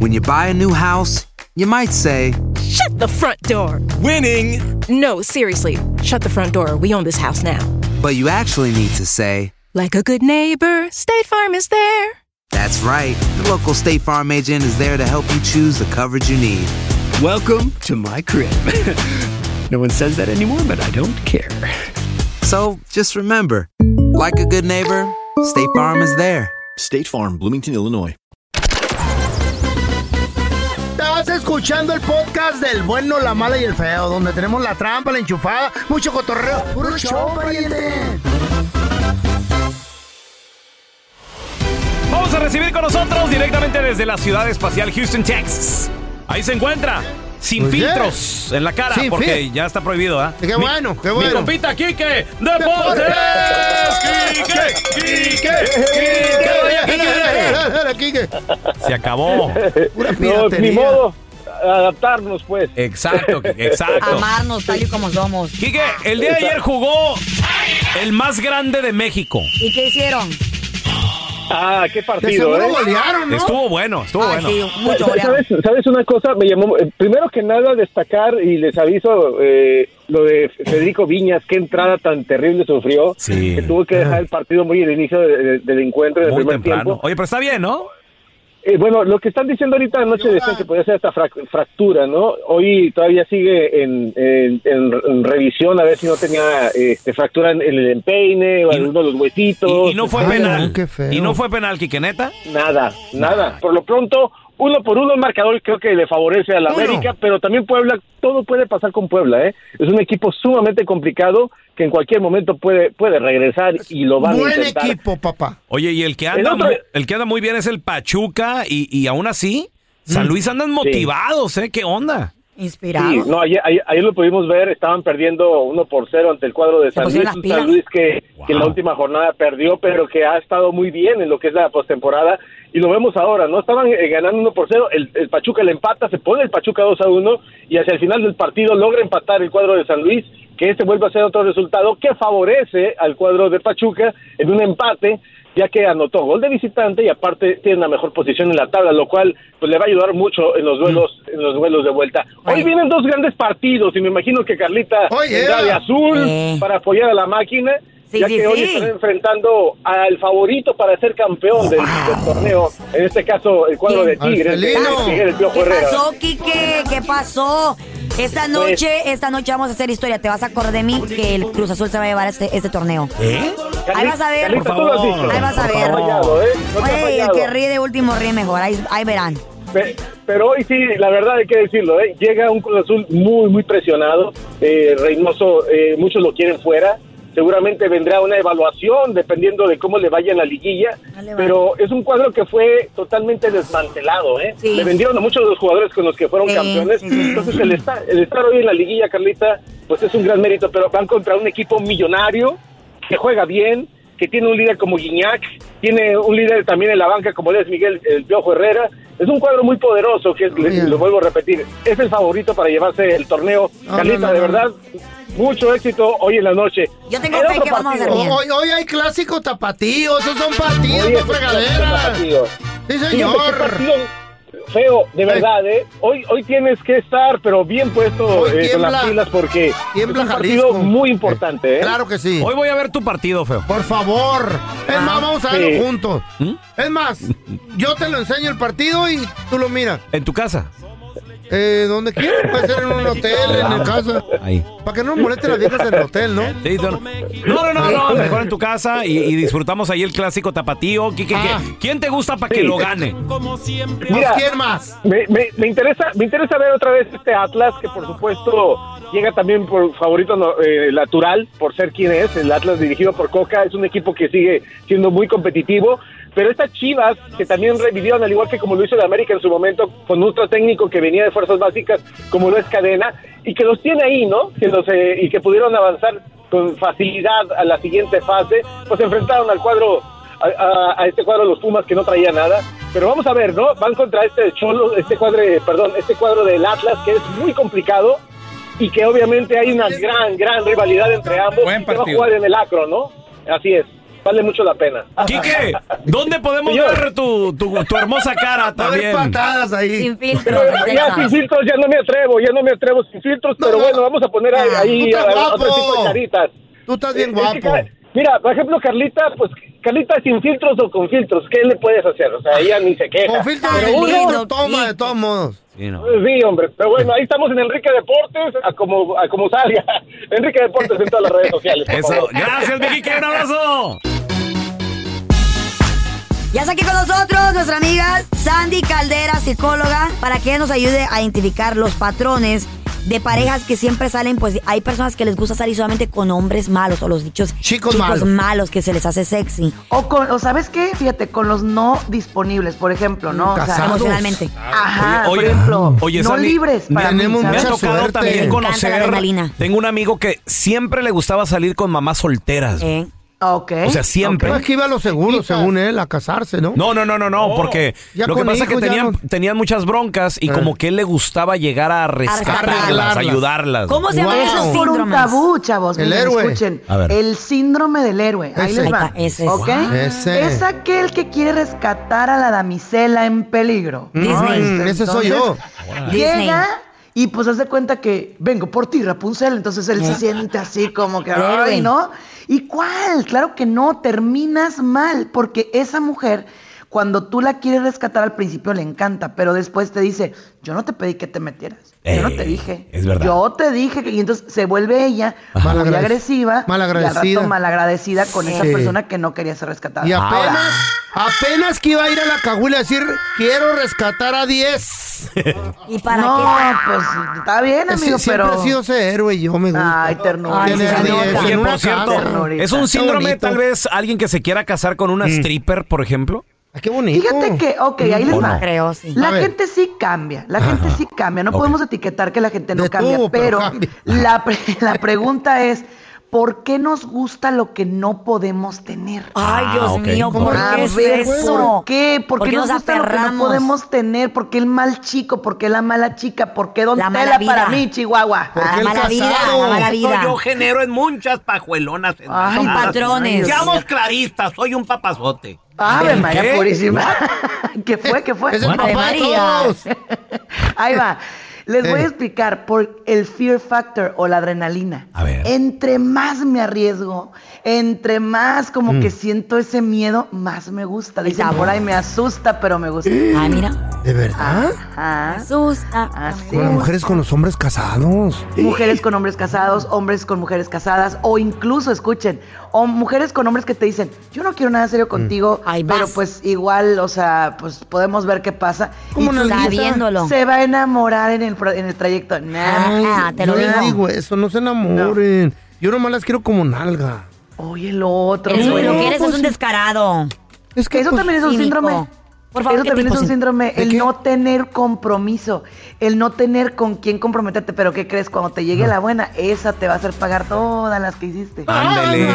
When you buy a new house, you might say, Shut the front door. Winning. No, seriously. Shut the front door. We own this house now. but you actually need to say, Like a good neighbor, State Farm is there. That's right. The local State Farm agent is there to help you choose the coverage you need. Welcome to my crib. no one says that anymore, but I don't care. So just remember, like a good neighbor, State Farm is there. State Farm, Bloomington, Illinois. Estás escuchando el podcast del bueno, la mala y el feo, donde tenemos la trampa, la enchufada, mucho cotorreo. ¡Puro show, pariente! Vamos a recibir con nosotros directamente desde la ciudad espacial Houston, Texas. Ahí se encuentra. Sin Pues, filtros en la cara, Sin porque ya está prohibido, ¿ah? Qué Mi- bueno, qué Mi bueno. compita Quique, Deportes. Quique, Quique, Se acabó. No, ni modo. Adaptarnos, pues. Exacto, exacto. Amarnos tal y como somos. Quique, el día de ayer jugó el más grande de México. ¿Y qué hicieron? Ah, qué partido, ¿eh? golearon, ¿no? Estuvo bueno, estuvo Ay, bueno. sí, mucho ¿Sabes, sabes, sabes una cosa? Me llamó, eh, primero que nada, destacar y les aviso eh, lo de Federico Viñas, qué entrada tan terrible sufrió, Sí. que tuvo que dejar el partido muy al inicio de- de- del encuentro, del Muy primer temprano. tiempo. Oye, pero está bien, ¿no? Eh, bueno, lo que están diciendo ahorita anoche decían que podía ser esta frac- fractura, ¿no? Hoy todavía sigue en, en- en- en revisión a ver si no tenía este, fractura en, el empeine o en uno de los huesitos. Y, y no fue penal. no, qué feo. Y no fue penal, Quique, neta. Nada, nada. Por lo pronto, uno por uno el marcador creo que le favorece a la Uno. América, pero también Puebla, todo puede pasar con Puebla, ¿eh? Es un equipo sumamente complicado que en cualquier momento puede, puede regresar y lo van a Buen intentar. equipo, papá. Oye, y el que El anda, otro- el que anda muy bien es el Pachuca y, y aún así, San Luis andan motivados, ¿eh? ¿Qué onda? Inspirado. Sí, no, ayer, ayer, ayer lo pudimos ver, estaban perdiendo uno por cero ante el cuadro de San Luis. San Luis que, que en la última jornada perdió, pero que ha estado muy bien en lo que es la postemporada, y lo vemos ahora, ¿no? Estaban eh, ganando uno por cero, el, el Pachuca le empata, se pone el Pachuca 2 a 1, y hacia el final del partido logra empatar el cuadro de San Luis, que este vuelve a ser otro resultado que favorece al cuadro de Pachuca en un empate, ya que anotó gol de visitante y aparte tiene una mejor posición en la tabla, lo cual pues le va a ayudar mucho en los duelos, en los duelos de vuelta. Hoy vienen dos grandes partidos y me imagino que Carlita Oye. de azul Eh. para apoyar a la máquina, Sí, ya sí, que hoy estará enfrentando al favorito para ser campeón del, del torneo, en este caso el cuadro de Tigres, de ¿Qué Herrera. pasó, Quique? ¿Qué pasó? Esta Pues- noche, esta noche vamos a hacer historia. Te vas a acordar de mí que el Cruz Azul se va a llevar este, este torneo. ¿Eh? Ahí vas a ver. Carlita, tú lo has dicho. Ahí vas a ver. fallado, ¿eh? No Oye, el que ríe de último ríe mejor. Ahí, ahí verán. Pe- Pero hoy sí, la verdad hay que decirlo, ¿eh? llega un Cruz Azul muy, muy presionado. Eh, Reynoso, eh, muchos lo quieren fuera. Seguramente vendrá una evaluación dependiendo de cómo le vaya en la liguilla. Pero es un cuadro que fue totalmente desmantelado. ¿eh? Sí. Le vendieron a muchos de los jugadores con los que fueron Sí, campeones. sí. Entonces el estar, el estar hoy en la liguilla, Carlita, pues es un gran mérito. Pero van contra un equipo millonario que juega bien, que tiene un líder como Guiñac, tiene un líder también en la banca como es Miguel el Piojo Herrera. Es un cuadro muy poderoso que es, le- Bien. lo vuelvo a repetir, es el favorito para llevarse el torneo. No, Carlita, no, no, de no. verdad, mucho éxito hoy en la noche. Yo tengo fe que vamos a bien. Hoy, hoy hay clásico tapatío, esos son partidos, no fregaderas. Sí, señor. Feo, de verdad, ¿eh? Hoy, hoy tienes que estar, pero bien puesto eh, con las tiembla. pilas porque Tiembla es un partido Jalisco. muy importante, ¿eh? Claro que sí. Hoy voy a ver tu partido, feo. Por favor. Es más, vamos a verlo Sí. juntos. Es más, yo te lo enseño el partido y tú lo miras. ¿En tu casa? Eh, donde quieras, puede ser en un hotel, en el casa. Ahí. Para que no moleste las viejas en el hotel, ¿no? Sí, no, no, no, no, no, mejor en tu casa y, y disfrutamos ahí el clásico tapatío. ¿Qui- qui- Ah. qui- ¿Quién te gusta para que Sí. lo gane? Mira, ¿Quién más? Me, me- me interesa, me interesa ver otra vez este Atlas, que por supuesto llega también por favorito no- eh, natural, por ser quien es, el Atlas dirigido por Coca, es un equipo que sigue siendo muy competitivo, pero estas Chivas, que también revivieron, al igual que como lo hizo el América en su momento, con otro técnico que venía de fuerzas básicas, como lo es Cadena, y que los tiene ahí, ¿no? Que los, eh, y que pudieron avanzar con facilidad a la siguiente fase, pues enfrentaron al cuadro a, a- a este cuadro de los Pumas que no traía nada. Pero vamos a ver, ¿no? Van contra este Cholo, este cuadro, perdón, este cuadro del Atlas que es muy complicado y que obviamente hay una gran, gran rivalidad entre ambos. Buen y que va a partido. jugar en el Acro, ¿no? Así es. Vale mucho la pena. Quique, ¿dónde podemos Señor. ver tu, tu, tu hermosa cara Va a haber también? patadas ahí. Sin Pero filtro. ya sin filtros ya no me atrevo, ya no me atrevo sin filtros, No, pero no. bueno, vamos a poner ahí, Ah, ahí a- a otro guapo. tipo de caritas. Tú estás bien Eh, es que guapo. Mira, por ejemplo, Carlita, pues Carlita sin filtros o con filtros, ¿qué le puedes hacer? O sea, ella ni se queja. Con filtro Pero de uno- libro, toma de todos modos. Sí, no. Sí, hombre, pero bueno, ahí estamos en Enrique Deportes, a como, a como salga. Enrique Deportes en todas las redes sociales. por Eso. favor. Gracias, mi Quique, un abrazo. Ya está aquí con nosotros nuestra amiga Sandy Caldera, psicóloga, para que ella nos ayude a identificar los patrones de parejas que siempre salen, pues hay personas que les gusta salir solamente con hombres malos o los dichos Chicos malos. que se les hace sexy. O, con, o sabes qué, fíjate, con los no disponibles, por ejemplo, ¿no? O sea, Casados. Emocionalmente. Ajá, Oye, por ejemplo, oye, no Sandy, libres para mí, tenemos Me ha tocado suerte. también conocer. Tengo un amigo que siempre le gustaba salir con mamás solteras. Eh, Ok. O sea, siempre. Pero es que iba a lo seguro, según él, a casarse, ¿no? No, no, no, no, no, porque Ya lo que pasa es que tenían, no- tenían muchas broncas y Eh. como que él le gustaba llegar a rescatarlas, ayudarlas. ¿Cómo se llaman Wow. esos Es por un tabú, chavos. El Miren, héroe. Escuchen. A ver. El síndrome del héroe. Ahí Ese. les va. Ese es. ¿Ok? Wow. Ese. Es aquel que quiere rescatar a la damisela en peligro. Disney. Mm, ese soy yo. Disney. Llega y pues hace cuenta que vengo por ti, Rapunzel. Entonces él se siente así como que, ay, ¿no? ¿Y cuál? Claro que no, terminas mal, porque esa mujer, cuando tú la quieres rescatar al principio le encanta, pero después te dice, yo no te pedí que te metieras. Yo no te Eh, dije. es verdad. Yo te dije que. Y entonces se vuelve ella muy agresiva. malagradecida. Y al rato malagradecida con esa persona que no quería ser rescatada. Y Ahora, apenas, apenas que iba a ir a la caguila a decir, quiero rescatar a 10. ¿Y para no, qué? pues está bien, amigo, Sí, siempre pero. ha sido ese héroe yo me gusta. Ay, ternura. Ay, Tener sí, se 10 nota. en Oye, por cierto. Ternurita. es un síndrome tal vez alguien que se quiera casar con una stripper, por ejemplo. Ay, qué bonito. Fíjate que, ok, ahí les ¿O va. no? Creo, sí. La A ver. gente sí cambia, la gente sí cambia. No podemos etiquetar que la gente no De cambia, tubo, pero pero, cambia. La, pre- la pregunta es, ¿por qué nos gusta lo que no podemos tener? Ay, Ah, Dios mío, ¿por qué es ver, eso? ¿por qué? ¿Por, ¿Por qué qué nos, nos gusta lo que no podemos tener? ¿Por qué el mal chico? ¿Por qué la mala chica? ¿Por qué Don La mala Tela vida. para mí, Chihuahua? ¿Por qué La el mala vida, casado? la mala vida. yo genero en muchas pajuelonas. En Ay, patrones. Seamos claristas, soy un papazote. Ave ¿Qué? María Purísima. ¿Qué fue? ¿Qué fue? Papá de María. Ahí va. Les voy a Eh. explicar por el fear factor o la adrenalina. A ver. Entre más me arriesgo, entre más como Mm. que siento ese miedo, más me gusta. Dicen por ahí me asusta, pero me gusta. Ay, mira. ¿De verdad? Ajá. Asusta. Así Con las mujeres con los hombres casados. Mujeres con hombres casados, hombres con mujeres casadas, o incluso, escuchen, o mujeres con hombres que te dicen, yo no quiero nada serio contigo, Ay, pero vas. pues igual, o sea, pues podemos ver qué pasa. ¿Cómo tú no? Sabiéndolo. Se va a enamorar en el, pro- en el trayecto. Nah. Ah, te lo digo. digo eso, no se enamoren. Yo nomás las quiero como nalga. Oye, lo otro. Eso, güey. lo que eres pues es un descarado. Es que Eso pues, también es un cínico. síndrome. Por favor, Eso ¿qué también es un síndrome, ¿De el qué? no tener compromiso, el no tener con quién comprometerte, pero ¿qué crees? Cuando te llegue la buena, esa te va a hacer pagar todas las que hiciste. Ándele,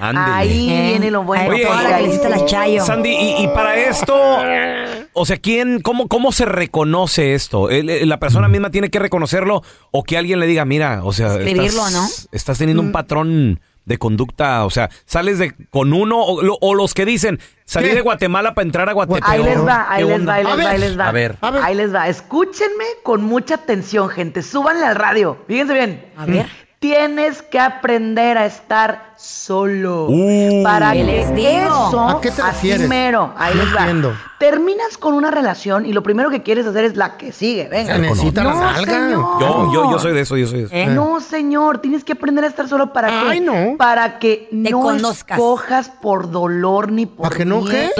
ándele. Ahí Eh, viene lo bueno. Oye, toda la que le hiciste la Chayo. Sandy, y, y para esto, o sea, ¿quién, cómo, cómo se reconoce esto? ¿El- el- ¿La persona misma tiene que reconocerlo o que alguien le diga, mira, o sea, Escribirlo, estás, ¿no? estás teniendo un patrón de conducta? O sea, ¿sales de con uno o, lo- o los que dicen salí ¿Qué? de Guatemala para entrar a Guatemala? Ahí les va, ahí ¿Qué les onda? va, ahí les va, ahí les va. A ver. Ahí les va. Escúchenme con mucha atención, gente. Súbanle al radio. Fíjense bien. A ver. Tienes que aprender a estar solo. Uh. para ¿Qué que les digo? eso, ¿A qué te así refieres? mero, ahí les va. Terminas con una relación y lo primero que quieres hacer es la que sigue. Venga. Se necesita la señor. Yo, yo, yo soy de eso, yo soy de eso. ¿Eh? No, señor, tienes que aprender a estar solo para Ay, qué? no. Para que no conozcas. escojas por dolor ni por ¿Para que no qué?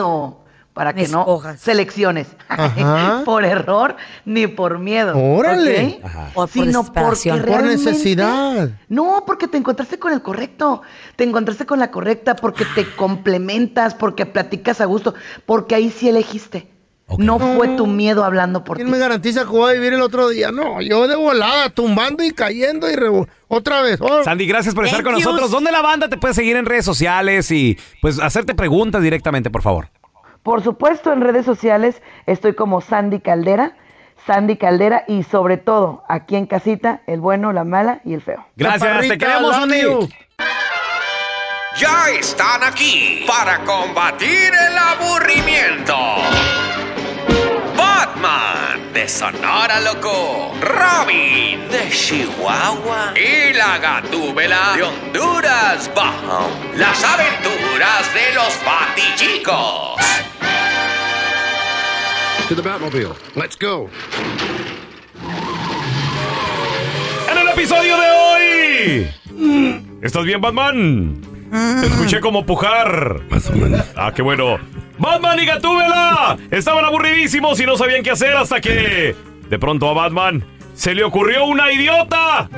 Para que no selecciones. Por error ni por miedo. Órale. ¿ok? Ajá. O por Sino porque. Por necesidad. No, porque te encontraste con el correcto. Te encontraste con la correcta porque te complementas, porque platicas a gusto, porque ahí sí elegiste. No fue tu miedo hablando por ti. ¿Quién me garantiza que voy a vivir el otro día? No, yo de volada, tumbando y cayendo y otra vez. Oh. Sandy, gracias por estar Thank con nosotros. ¿Dónde la banda te puede seguir en redes sociales y pues hacerte preguntas directamente, por favor? Por supuesto, en redes sociales estoy como Sandy Caldera, Sandy Caldera y sobre todo aquí en casita, el bueno, la mala y el feo. Gracias, te queremos, Sandy. Ya están aquí para combatir el aburrimiento. Batman de Sonora Loco, Robin de Chihuahua y la Gatúbela de Honduras Bajo. Las aventuras de los Batichicos. To the Batmobile. Let's go. En el episodio de hoy. ¿Estás bien, Batman? Te escuché como pujar. Más o menos. Ah, qué bueno. Batman y Gatúbela estaban aburridísimos y no sabían qué hacer hasta que de pronto a Batman se le ocurrió una idiota.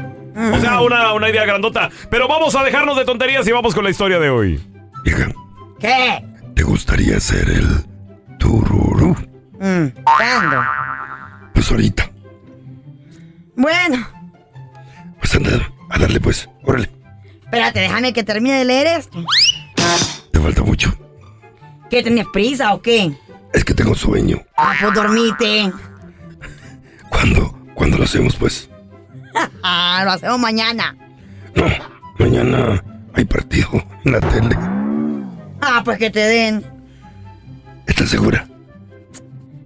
O sea, una, una idea grandota. Pero vamos a dejarnos de tonterías y vamos con la historia de hoy. Hija, ¿Qué? ¿te gustaría ser el tururú? Mm, ¿Cuándo? Pues ahorita. Bueno, Pues anda, a darle pues. Órale. espérate, déjame que termine de leer esto. Te falta mucho. ¿Qué, tenías prisa o qué? Es que tengo sueño. Ah, pues dormite. ¿Cuándo? ¿Cuándo lo hacemos pues? Ah, lo hacemos mañana. No, mañana hay partido en la tele. Ah, pues que te den. ¿Estás segura?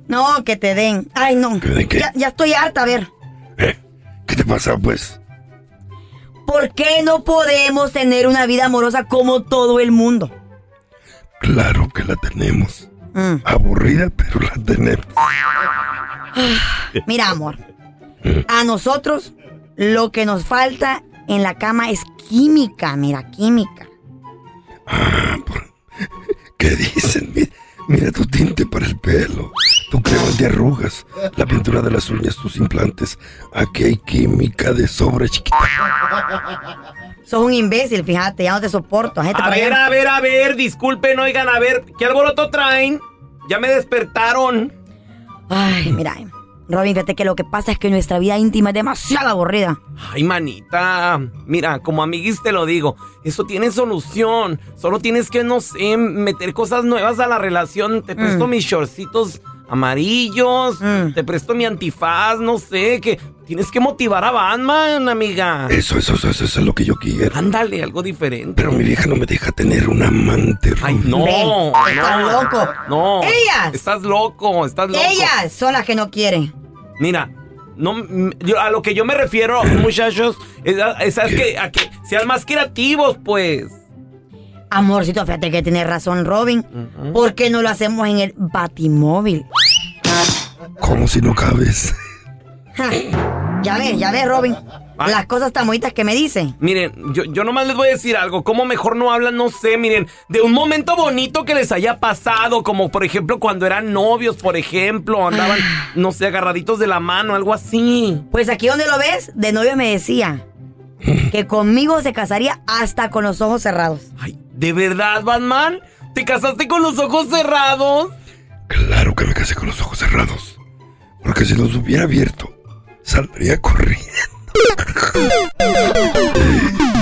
No, que te den. Ay, no. ¿Que de qué? Ya, ya estoy harta, a ver. ¿Qué te pasa pues? ¿Por qué no podemos tener una vida amorosa como todo el mundo? Claro que la tenemos. Mm. Aburrida, pero la tenemos. Mira, amor. A nosotros lo que nos falta en la cama es química, mira, química. ¿Qué dicen? Mi- Mira tu tinte para el pelo, tu crema de arrugas, la pintura de las uñas, tus implantes. Aquí hay química de sobra, chiquita. Sos un imbécil, fíjate, ya no te soporto. Gente A por ver, allá. a ver, a ver, disculpen, oigan, a ver, ¿qué alboroto traen? Ya me despertaron. Ay, mira, Robin, fíjate que lo que pasa es que nuestra vida íntima es demasiado aburrida. Ay, manita, mira, como amiguis te lo digo, eso tiene solución. Solo tienes que, no sé, meter cosas nuevas a la relación. Te presto Mm. mis shortcitos amarillos, te presto mi antifaz, no sé, que tienes que motivar a Batman, amiga. Eso, eso, eso, eso es lo que yo quiero. Ándale, algo diferente. Pero mi vieja no me deja tener un amante. Ay, no, Ven, estás no, loco. No. Ellas. Estás loco, estás loco. Ellas son las que no quieren. Mira, no, mm, yo- a lo que yo me refiero, muchachos, es, a, es a que, a que sean más creativos, pues. Amorcito, fíjate que tiene razón Robin. ¿Por qué no lo hacemos en el batimóvil? ¿Cómo si no cabes? Ya ves, ya ves, Robin. Las cosas tan bonitas que me dicen. Miren, yo, yo nomás les voy a decir algo. ¿Cómo mejor no hablan? No sé, miren, de un momento bonito que les haya pasado, como por ejemplo cuando eran novios, por ejemplo, andaban, no sé, agarraditos de la mano, algo así. Pues aquí donde lo ves, de novio me decía que conmigo se casaría hasta con los ojos cerrados. ¿De verdad, Batman? ¿Te casaste con los ojos cerrados? Claro que me casé con los ojos cerrados. Porque si los hubiera abierto, saldría corriendo.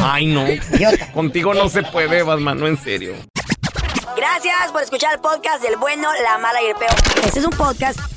Ay, no. Contigo no se puede, Batman, no en serio. Gracias por escuchar el podcast del bueno, la mala y el peor. Este es un podcast